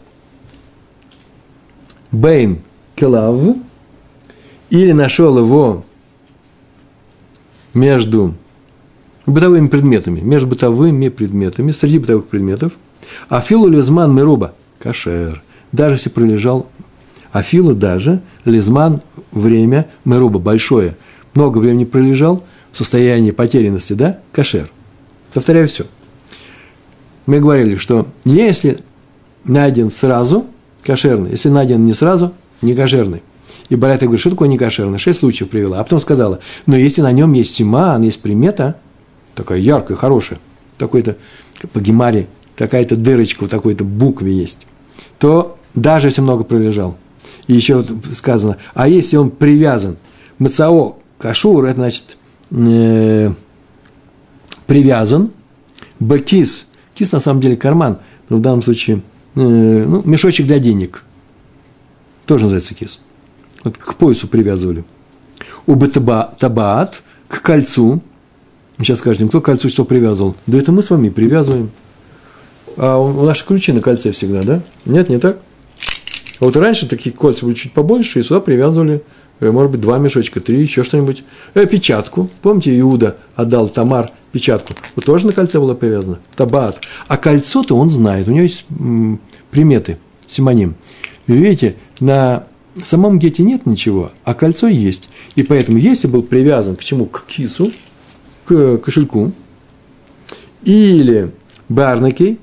бейн келав, или нашел его между бытовыми предметами, между бытовыми предметами, среди бытовых предметов, афилу лизман меруба, кашер, даже если пролежал афилу даже, лизман, время, меруба, большое, много времени пролежал, в состоянии потерянности, да, кашер – Повторяю все. Мы говорили, что если найден сразу, кошерный, если найден не сразу, не кошерный. И Барайта говорит, что такое некошерно? Шесть случаев привела. А потом сказала, но если на нем есть симан, есть примета, такая яркая, хорошая, такой-то по гемаре, какая-то дырочка в такой-то букве есть, то даже если много пролежал. И еще сказано, а если он привязан, мацао, кашур, это значит э, привязан, бакис, кис на самом деле карман, но в данном случае э, ну, мешочек для денег, тоже называется кис. Вот к поясу привязывали. У табаат, к кольцу, сейчас скажете, кто к кольцу что привязывал? Да это мы с вами привязываем. А у наши ключи на кольце всегда, да? Нет, не так? А вот раньше такие кольца были чуть побольше, и сюда привязывали, э, может быть, два мешочка, три, еще что-нибудь. Э, печатку. Помните, Иуда отдал Тамар печатку. Вот тоже на кольце было привязано. Табат. А кольцо-то он знает. У него есть м, приметы, симоним. Вы видите, на самом гете нет ничего, а кольцо есть. И поэтому, если был привязан к чему? К кису, к кошельку, или барнакей,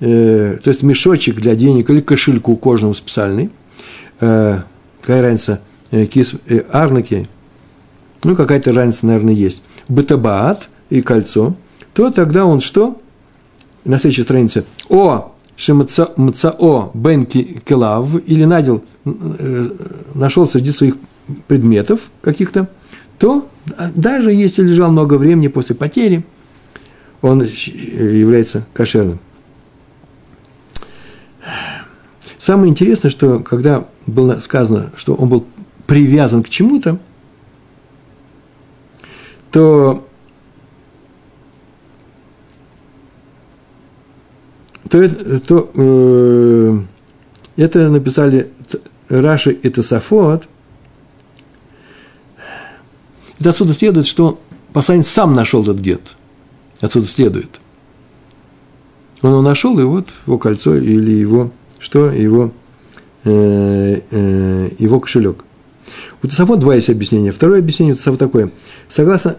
э, то есть мешочек для денег или кошельку кожаному специальный, э, какая разница, э, кис, э, арнаки, ну, какая-то разница, наверное, есть, бетабаат и кольцо, то тогда он что? На следующей странице. О, шемцао бен келав, или надел, э, нашел среди своих предметов каких-то, то даже если лежал много времени после потери, он является кошерным. Самое интересное, что когда было сказано, что он был привязан к чему-то, то, то, то э, это написали Раши и Тософот. Это отсюда следует, что посланец сам нашел этот гет. Отсюда следует. Он его нашел, и вот его кольцо или его что его, э, э, его кошелек. У Тософот два есть объяснения. Второе объяснение у Тософот такое. Согласно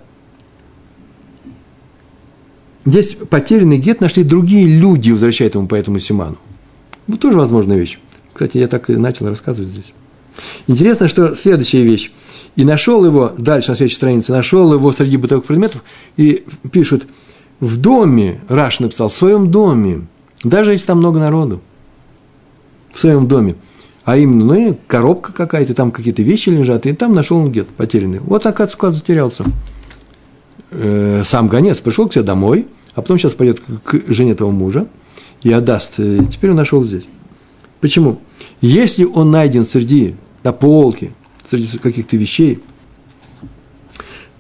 Здесь потерянный гет нашли другие люди, возвращают ему по этому Симану. Ну, тоже возможная вещь. Кстати, я так и начал рассказывать здесь. Интересно, что следующая вещь. И нашел его, дальше на следующей странице, нашел его среди бытовых предметов, и пишут, в доме, Раш написал, в своем доме, даже если там много народу в своем доме. А именно, ну, коробка какая-то, там какие-то вещи лежат, и там нашел он где-то потерянный. Вот, оказывается, вклад затерялся. Э, сам гонец пришел к себе домой, а потом сейчас пойдет к жене этого мужа и отдаст. И теперь он нашел здесь. Почему? Если он найден среди, на полке, среди каких-то вещей,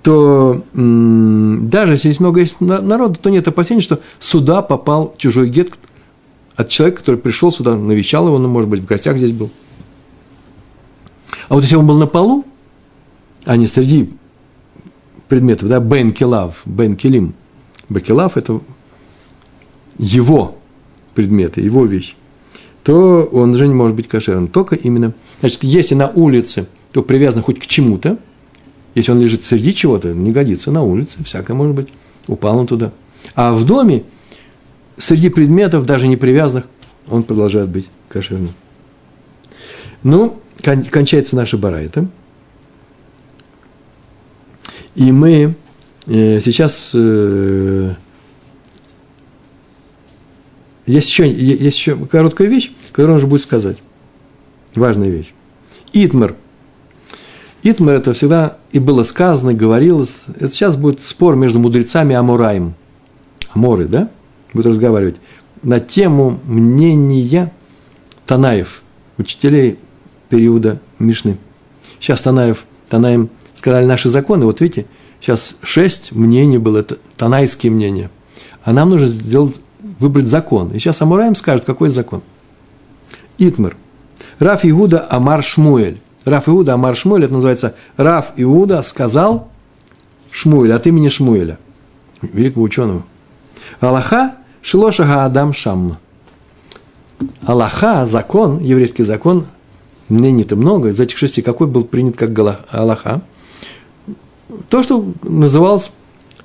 то даже если много есть народу, то нет опасения, что сюда попал чужой гет, от человека, который пришел сюда, навещал его, ну, может быть, в гостях здесь был. А вот если он был на полу, а не среди предметов, да, бен келав, бен келим, бекелав – это его предметы, его вещь, то он уже не может быть кошерным. Только именно, значит, если на улице, то привязан хоть к чему-то, если он лежит среди чего-то, не годится на улице, всякое может быть, упал он туда. А в доме – среди предметов, даже не привязанных, он продолжает быть кошерным. Ну, кон, кончается наша барайта. И мы э, сейчас э, есть еще, есть еще короткая вещь, которую он же будет сказать. Важная вещь. Итмар. Итмар это всегда и было сказано, говорилось. Это сейчас будет спор между мудрецами и Амураем. Аморы, да? Будут разговаривать на тему мнения Танаев, учителей периода Мишны. Сейчас Танаев, Танаем сказали наши законы, вот видите, сейчас шесть мнений было, это танайские мнения. А нам нужно сделать, выбрать закон. И сейчас Амураем скажет, какой закон. Итмар. Раф Иуда Амар Шмуэль. Раф Иуда Амар Шмуэль, это называется Раф Иуда сказал Шмуэль от имени Шмуэля, великого ученого. Аллаха Шилошага Адам Шам. Аллаха, закон, еврейский закон, мнений-то много, из этих шести какой был принят как Аллаха? То, что называлось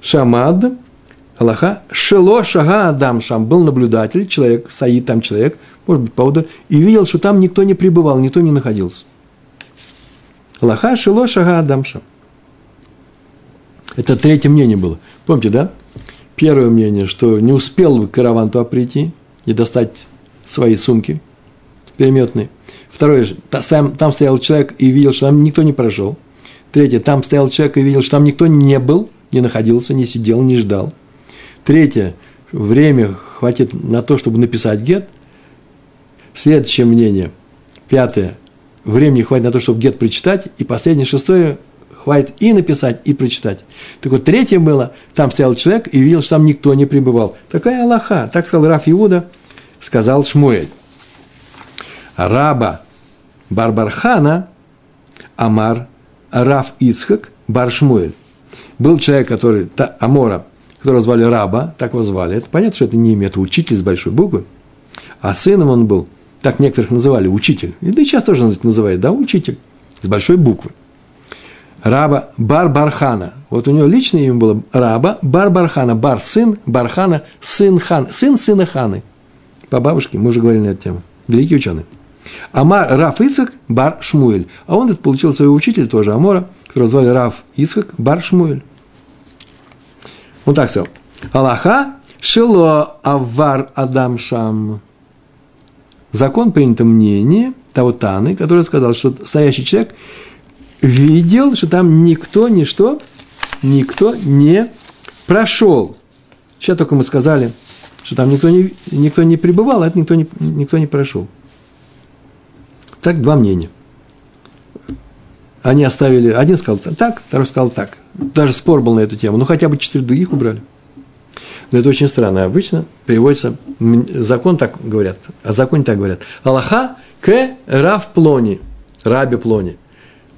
Шамад, Аллаха, Шело Шага Адам Шам, был наблюдатель, человек, саид там человек, может быть, поводу, и видел, что там никто не пребывал, никто не находился. Аллаха шило шага адамша. Это третье мнение было. Помните, да? Первое мнение, что не успел бы караван туда прийти и достать свои сумки переметные. Второе, там, там стоял человек и видел, что там никто не прошел. Третье, там стоял человек и видел, что там никто не был, не находился, не сидел, не ждал. Третье, время хватит на то, чтобы написать гет. Следующее мнение. Пятое, времени хватит на то, чтобы гет прочитать. И последнее, шестое, хватит и написать, и прочитать. Так вот, третье было, там стоял человек и видел, что там никто не пребывал. Такая Аллаха. Так сказал Раф Иуда, сказал Шмуэль. Раба Барбархана Амар Раф Ицхак Баршмуэль. Был человек, который, та, Амора, которого звали Раба, так его звали. Это понятно, что это не имя, это учитель с большой буквы. А сыном он был, так некоторых называли, учитель. И да и сейчас тоже называют, да, учитель, с большой буквы. Раба Барбархана. Вот у него личное имя было Раба Барбархана. Бар – сын, Бархана – сын хан. Сын сына ханы. По бабушке мы уже говорили на эту тему. Великий ученый. Амар Раф Ицхак Бар Шмуэль. А он это получил своего учителя тоже, Амора, которого звали Раф Ицхак Бар Шмуэль. Он так сказал. Аллаха шило авар адам шам. Закон принято мнение того Таны, который сказал, что стоящий человек видел, что там никто, ничто, никто не прошел. Сейчас только мы сказали, что там никто не, никто не пребывал, а это никто не, никто не прошел. Так два мнения. Они оставили, один сказал так, второй сказал так. Даже спор был на эту тему, но хотя бы четыре других убрали. Но это очень странно. Обычно переводится, закон так говорят, а закон так говорят. Аллаха к рав плони, раби плони.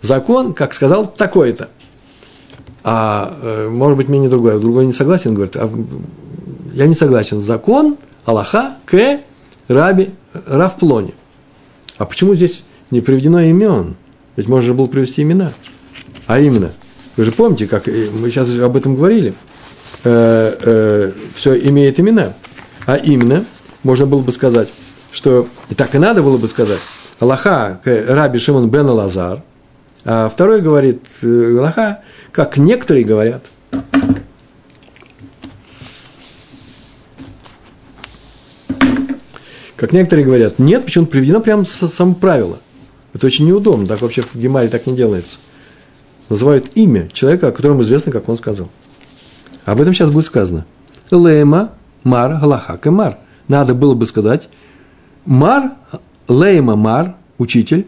Закон, как сказал, такой-то. А э, может быть, мне не другой, другой не согласен, говорит, а, я не согласен. Закон Аллаха к раби рав плони. А почему здесь не приведено имен? Ведь можно было привести имена. А именно, вы же помните, как мы сейчас об этом говорили, э, э, все имеет имена. А именно, можно было бы сказать, что и так и надо было бы сказать, Аллаха, Раби Шимон бен Лазар, а второй говорит, э, Аллаха, как некоторые говорят. Как некоторые говорят, нет, почему приведено прямо само правило. Это очень неудобно, так вообще в Гемаре так не делается. Называют имя человека, о котором известно, как он сказал. Об этом сейчас будет сказано. Лейма, мар, галахак и мар. Надо было бы сказать, мар, лейма, мар, учитель,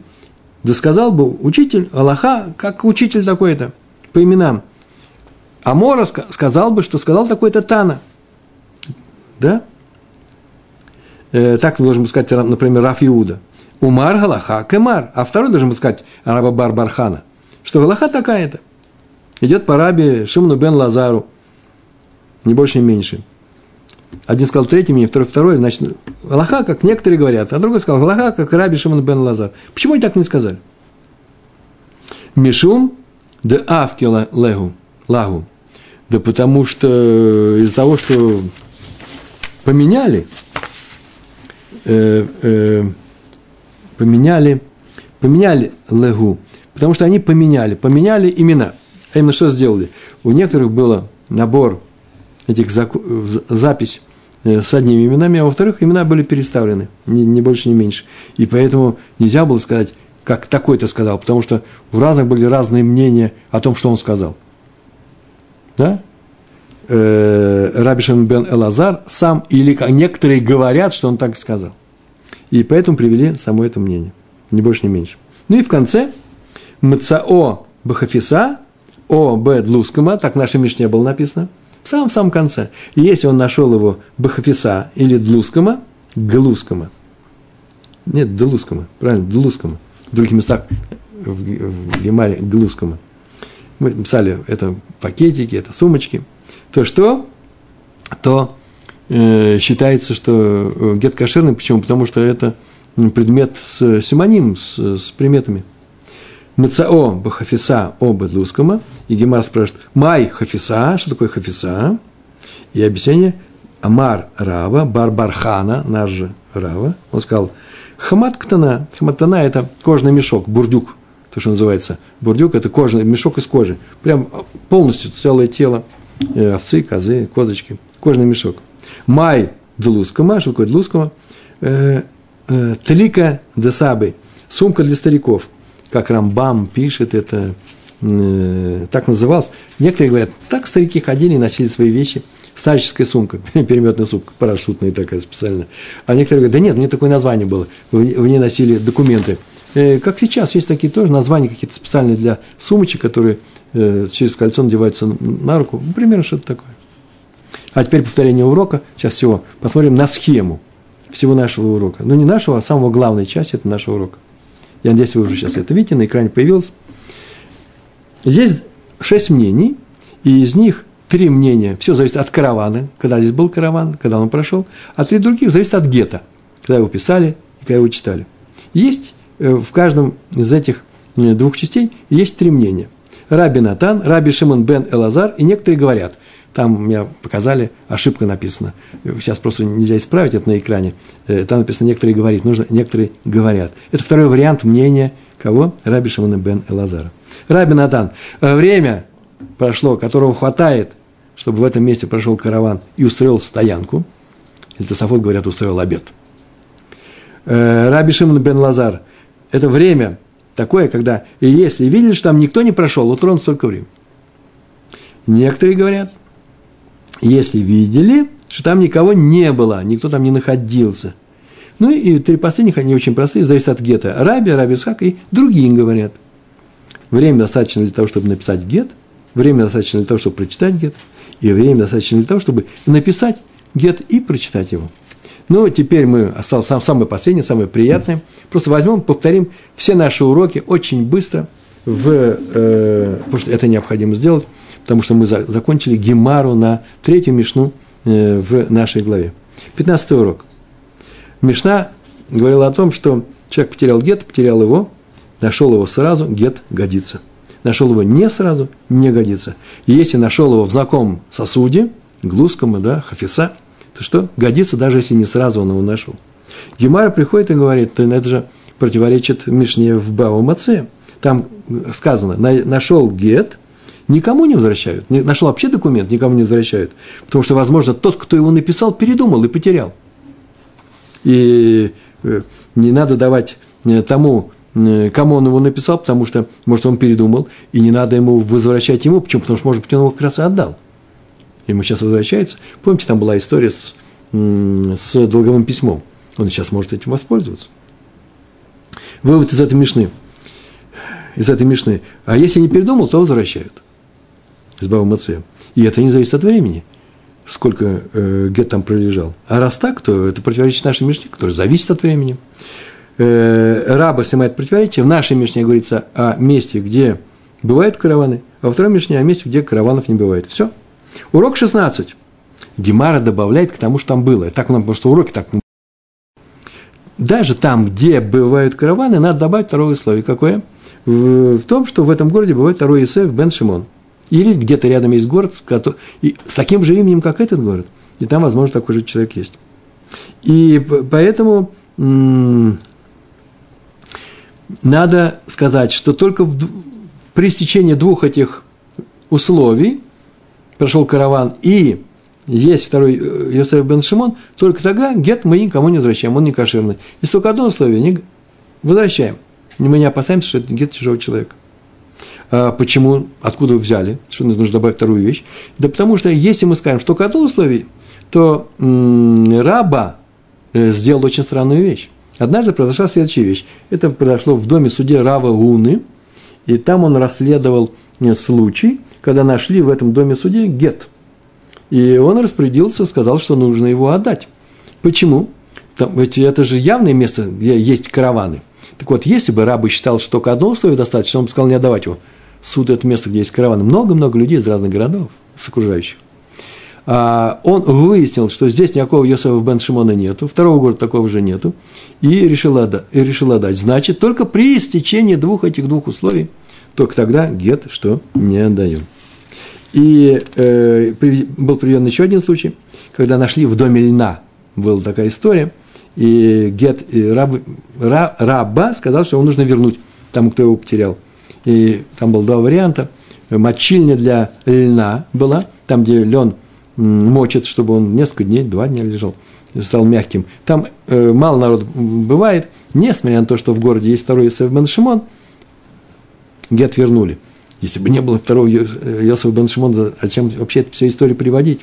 да сказал бы учитель, Аллаха, как учитель такой-то, по именам. Амора сказал бы, что сказал такой-то Тана. Да? Э, так должен бы сказать, например, Раф Иуда. Умар Галаха Кемар. А второй должен бы сказать Араба Барбархана. Что Галаха такая-то. Идет по Раби Шимну бен Лазару. Не больше, не меньше. Один сказал третий мне, второй второй, значит, Аллаха, как некоторые говорят, а другой сказал, Аллаха, как Раби Шимон бен Лазар. Почему они так не сказали? Мишум де авки легу, лагу. Да потому что из-за того, что поменяли, э, э, поменяли, поменяли легу, потому что они поменяли, поменяли имена. А именно что сделали? У некоторых было набор этих запись э, с одними именами, а во-вторых, имена были переставлены, ни, ни больше, ни меньше. И поэтому нельзя было сказать, как такой-то сказал, потому что у разных были разные мнения о том, что он сказал. Да? Э, Рабишин бен Элазар сам, или некоторые говорят, что он так сказал. И поэтому привели само это мнение. Ни больше, ни меньше. Ну и в конце Мцао Бахафиса, О Б Длускама, так в нашей Мишне было написано – в самом-самом конце. И если он нашел его Бахафиса или Длускама, Глускама, нет, Длускама, правильно, Длускама, в других местах в, Гемаре Глускама, мы писали это пакетики, это сумочки, то что? То э, считается, что э, гет кошерный. Почему? Потому что это предмет с симоним, с, с приметами. Мцао бахафиса оба лускама. И Гемар спрашивает, май хафиса, что такое хафиса? И объяснение, Амар Рава, Барбархана, наш же Рава, он сказал, хамат ктана, хамат ктана – это кожный мешок, бурдюк, то, что называется бурдюк, это кожаный, мешок из кожи. Прям полностью целое тело э, овцы, козы, козочки. Кожаный мешок. Май длускома, что такое длускома? Э, э, тлика десабы, сумка для стариков. Как Рамбам пишет, это э, так называлось. Некоторые говорят, так старики ходили и носили свои вещи. Старческая сумка, [LAUGHS] переметная сумка, парашютная такая специальная. А некоторые говорят, да нет, мне такое название было. В ней носили документы. Э, как сейчас, есть такие тоже названия какие-то специальные для сумочек, которые э, через кольцо надеваются на руку. Ну, примерно что-то такое. А теперь повторение урока. Сейчас всего посмотрим на схему всего нашего урока. Ну, не нашего, а самого главной части – это нашего урока. Я надеюсь, вы уже сейчас это видите, на экране появилось. Здесь шесть мнений, и из них три мнения. Все зависит от каравана, когда здесь был караван, когда он прошел, а три других зависит от гетто, когда его писали и когда его читали. Есть э, в каждом из этих э, двух частей есть три мнения. Раби Натан, Раби Шимон бен Элазар, и некоторые говорят – там мне показали, ошибка написана. Сейчас просто нельзя исправить это на экране. Э, там написано «некоторые говорят», нужно «некоторые говорят». Это второй вариант мнения кого? Раби Шимона бен Элазара. Раби Натан, э, время прошло, которого хватает, чтобы в этом месте прошел караван и устроил стоянку. Или Тософот, говорят, устроил обед. Э, Раби Шимон бен Лазар, это время такое, когда, если что там никто не прошел, ровно столько времени. Некоторые говорят, если видели, что там никого не было, никто там не находился. Ну и три последних, они очень простые, зависят от гета. Раби, Раби Исхак и другие говорят. Время достаточно для того, чтобы написать гет, время достаточно для того, чтобы прочитать гет, и время достаточно для того, чтобы написать гет и прочитать его. Ну, теперь мы осталось самое последнее, самое приятное. Просто возьмем, повторим все наши уроки очень быстро, в, э, потому что это необходимо сделать потому что мы закончили Гемару на третью Мишну э, в нашей главе. Пятнадцатый урок. Мишна говорила о том, что человек потерял гет, потерял его, нашел его сразу, гет годится. Нашел его не сразу, не годится. И если нашел его в знакомом сосуде, глуском, да, хафиса, то что? Годится, даже если не сразу он его нашел. Гемара приходит и говорит, это же противоречит Мишне в Баумаце. Там сказано, нашел гет, никому не возвращают. Нашел вообще документ, никому не возвращают. Потому что, возможно, тот, кто его написал, передумал и потерял. И э, не надо давать э, тому, э, кому он его написал, потому что, может, он передумал, и не надо ему возвращать ему. Почему? Потому что, может быть, он его как раз и отдал. Ему сейчас возвращается. Помните, там была история с, с долговым письмом. Он сейчас может этим воспользоваться. Вывод из этой мишны. Из этой мишны. А если не передумал, то возвращают с Бава И это не зависит от времени, сколько э, гет там пролежал. А раз так, то это противоречит нашей Мишне, которая зависит от времени. Э, раба снимает противоречие. В нашей Мишне говорится о месте, где бывают караваны, а во второй Мишне о месте, где караванов не бывает. Все. Урок 16. Гемара добавляет к тому, что там было. Так нам, потому что уроки так даже там, где бывают караваны, надо добавить второе условие. Какое? В, в том, что в этом городе бывает второй Исеф Бен Шимон. Или где-то рядом есть город с, и с таким же именем, как этот город. И там, возможно, такой же человек есть. И поэтому надо сказать, что только в, при стечении двух этих условий прошел караван и есть второй э, Йосеф бен Шимон, только тогда гет мы никому не возвращаем, он не кошерный. Если только одно условие, не возвращаем. Мы не опасаемся, что это гет чужого человека. А почему, откуда вы взяли, что нужно добавить вторую вещь? Да потому что если мы скажем, что одно условие, то м- раба э, сделал очень странную вещь. Однажды произошла следующая вещь. Это произошло в доме суде Рава Уны, и там он расследовал э, случай, когда нашли в этом доме суде гет. И он распорядился, сказал, что нужно его отдать. Почему? Там, ведь это же явное место, где есть караваны. Так вот, если бы рабы считал, что только одно условие достаточно, он бы сказал не отдавать его суд – это место, где есть караваны. Много-много людей из разных городов, с окружающих. А, он выяснил, что здесь никакого Йосефа бен Шимона нету, второго города такого же нету, и решил, отдать, и решил отдать. Значит, только при истечении двух этих двух условий, только тогда гет что не отдаем. И э, был приведен еще один случай, когда нашли в доме льна, была такая история, и гет, и раб, ра, раба сказал, что ему нужно вернуть тому, кто его потерял. И там было два варианта. Мочильня для льна была, там, где лен мочит, чтобы он несколько дней, два дня лежал, стал мягким. Там э, мало народ бывает, несмотря на то, что в городе есть второй Йосеф бен Шимон, гет вернули. Если бы не было второго Йосефа бен Шимона, зачем вообще эту всю историю приводить?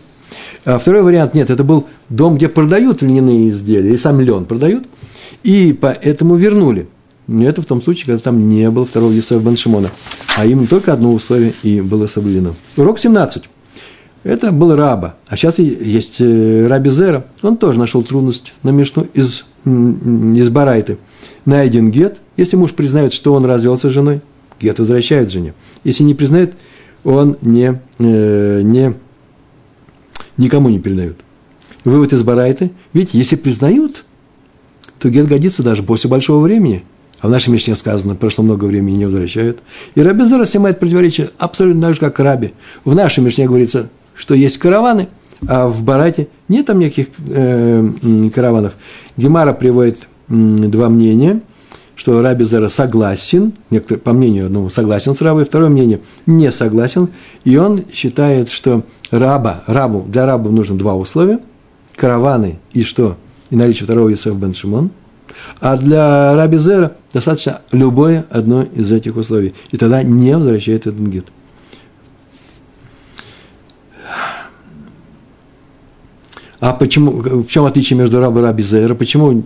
А второй вариант, нет, это был дом, где продают льняные изделия, и сам лен продают, и поэтому вернули. Это в том случае, когда там не было второго Юсефа бен Шимона, а им только одно условие и было соблюдено. Урок 17. Это был раба. А сейчас есть э, раби Зера. Он тоже нашел трудность на Мишну из, из Барайты. Найден гет. Если муж признает, что он развелся с женой, гет возвращает жене. Если не признает, он не, э, не, никому не передает. Вывод из Барайты. Видите, если признают, то гет годится даже после большого времени. А в нашей Мишне сказано, прошло много времени не возвращают. И Раби Зора снимает противоречие абсолютно так же, как Раби. В нашей Мишне говорится, что есть караваны, а в Барате нет там никаких э, караванов. Гемара приводит э, два мнения, что Раби Зера согласен, некоторые, по мнению одному согласен с Рабой, второе мнение не согласен, и он считает, что раба, рабу, для раба нужно два условия, караваны и что? И наличие второго Юсеф бен Шимон. А для Раби Зера достаточно любое одно из этих условий. И тогда не возвращает этот гет. А почему, в чем отличие между Раба и Раби Зейра? Почему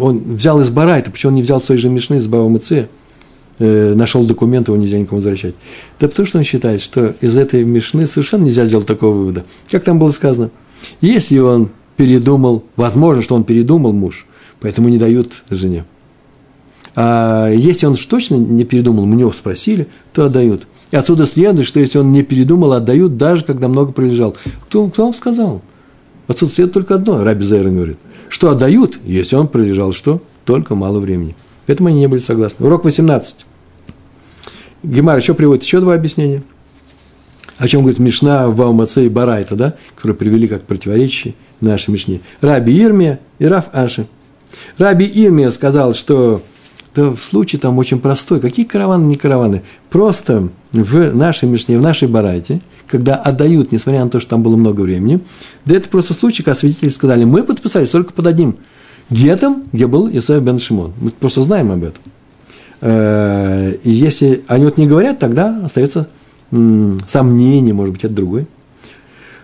он взял из Барайта, почему он не взял своей же Мишны из Бава Мыце? Э, нашел документы, его нельзя никому возвращать. Да потому что он считает, что из этой Мишны совершенно нельзя сделать такого вывода. Как там было сказано? Если он передумал, возможно, что он передумал муж, поэтому не дают жене. А если он точно не передумал, мы него спросили, то отдают. И отсюда следует, что если он не передумал, отдают, даже когда много пролежал. Кто, кто вам сказал? Отсюда следует только одно, Раби Зайрон говорит, что отдают, если он пролежал что? Только мало времени. Поэтому они не были согласны. Урок 18. Гемар еще приводит еще два объяснения. О чем говорит Мишна в Баумаце и Барайта, да, которые привели как противоречие нашей Мишне. Раби Ирмия и Раф Аши. Раби Ирмия сказал, что да, случае там очень простой. Какие караваны, не караваны? Просто в нашей Мишне, в нашей Барайте, когда отдают, несмотря на то, что там было много времени, да это просто случай, когда свидетели сказали, мы подписались только под одним гетом, где был Исаев бен Шимон. Мы просто знаем об этом. Э, и если они вот не говорят, тогда остается сомнение, может быть, это другой.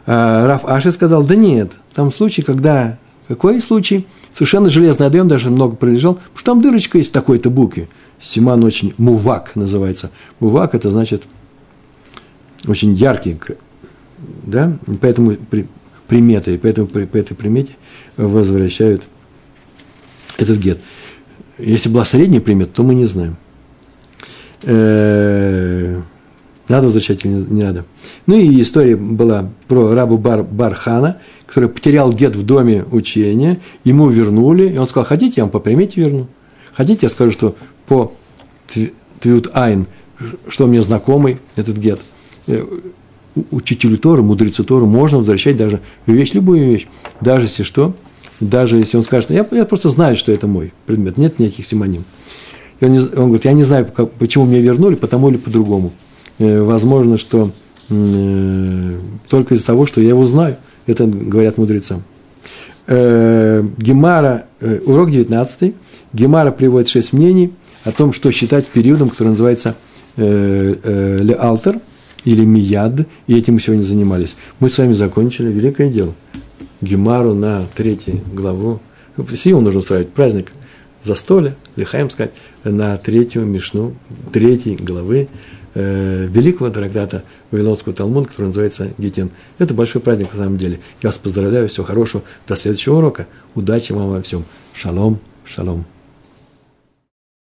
Э, Раф Аши сказал, да нет, там случай, когда, какой случай? Совершенно железный отдаем, даже много пролежал, потому что там дырочка есть в такой-то букве. Симан очень мувак называется. Мувак – это значит очень яркий, да, поэтому при, примета, поэтому при, по этой примете возвращают этот гет. Если была средняя примета, то мы не знаем. Надо возвращать или не надо. Ну и история была про рабу Бар, Бархана, который потерял гет в доме учения, ему вернули, и он сказал, хотите, я вам по примете верну. Хотите, я скажу, что по Твют Айн, что мне знакомый этот гет – Э, учителю Торы, мудрецу Тору можно возвращать даже вещь, любую вещь, даже если что, даже если он скажет, я, я просто знаю, что это мой предмет, нет никаких симоним. И он, не, он говорит, я не знаю, как, почему мне вернули, потому или по-другому. Э, возможно, что э, только из-за того, что я его знаю, это говорят мудрецам. Э, Гемара, урок 19, Гемара приводит шесть мнений о том, что считать периодом, который называется э, Леалтер – или Мияд, и этим мы сегодня занимались. Мы с вами закончили великое дело. Гемару на третью главу. Сию нужно устраивать праздник застолье, лихаем сказать, на третью Мишну, третьей главы э, великого трактата Вавилонского Талмуда, который называется Гетин. Это большой праздник на самом деле. Я вас поздравляю, всего хорошего. До следующего урока. Удачи вам во всем. Шалом, шалом.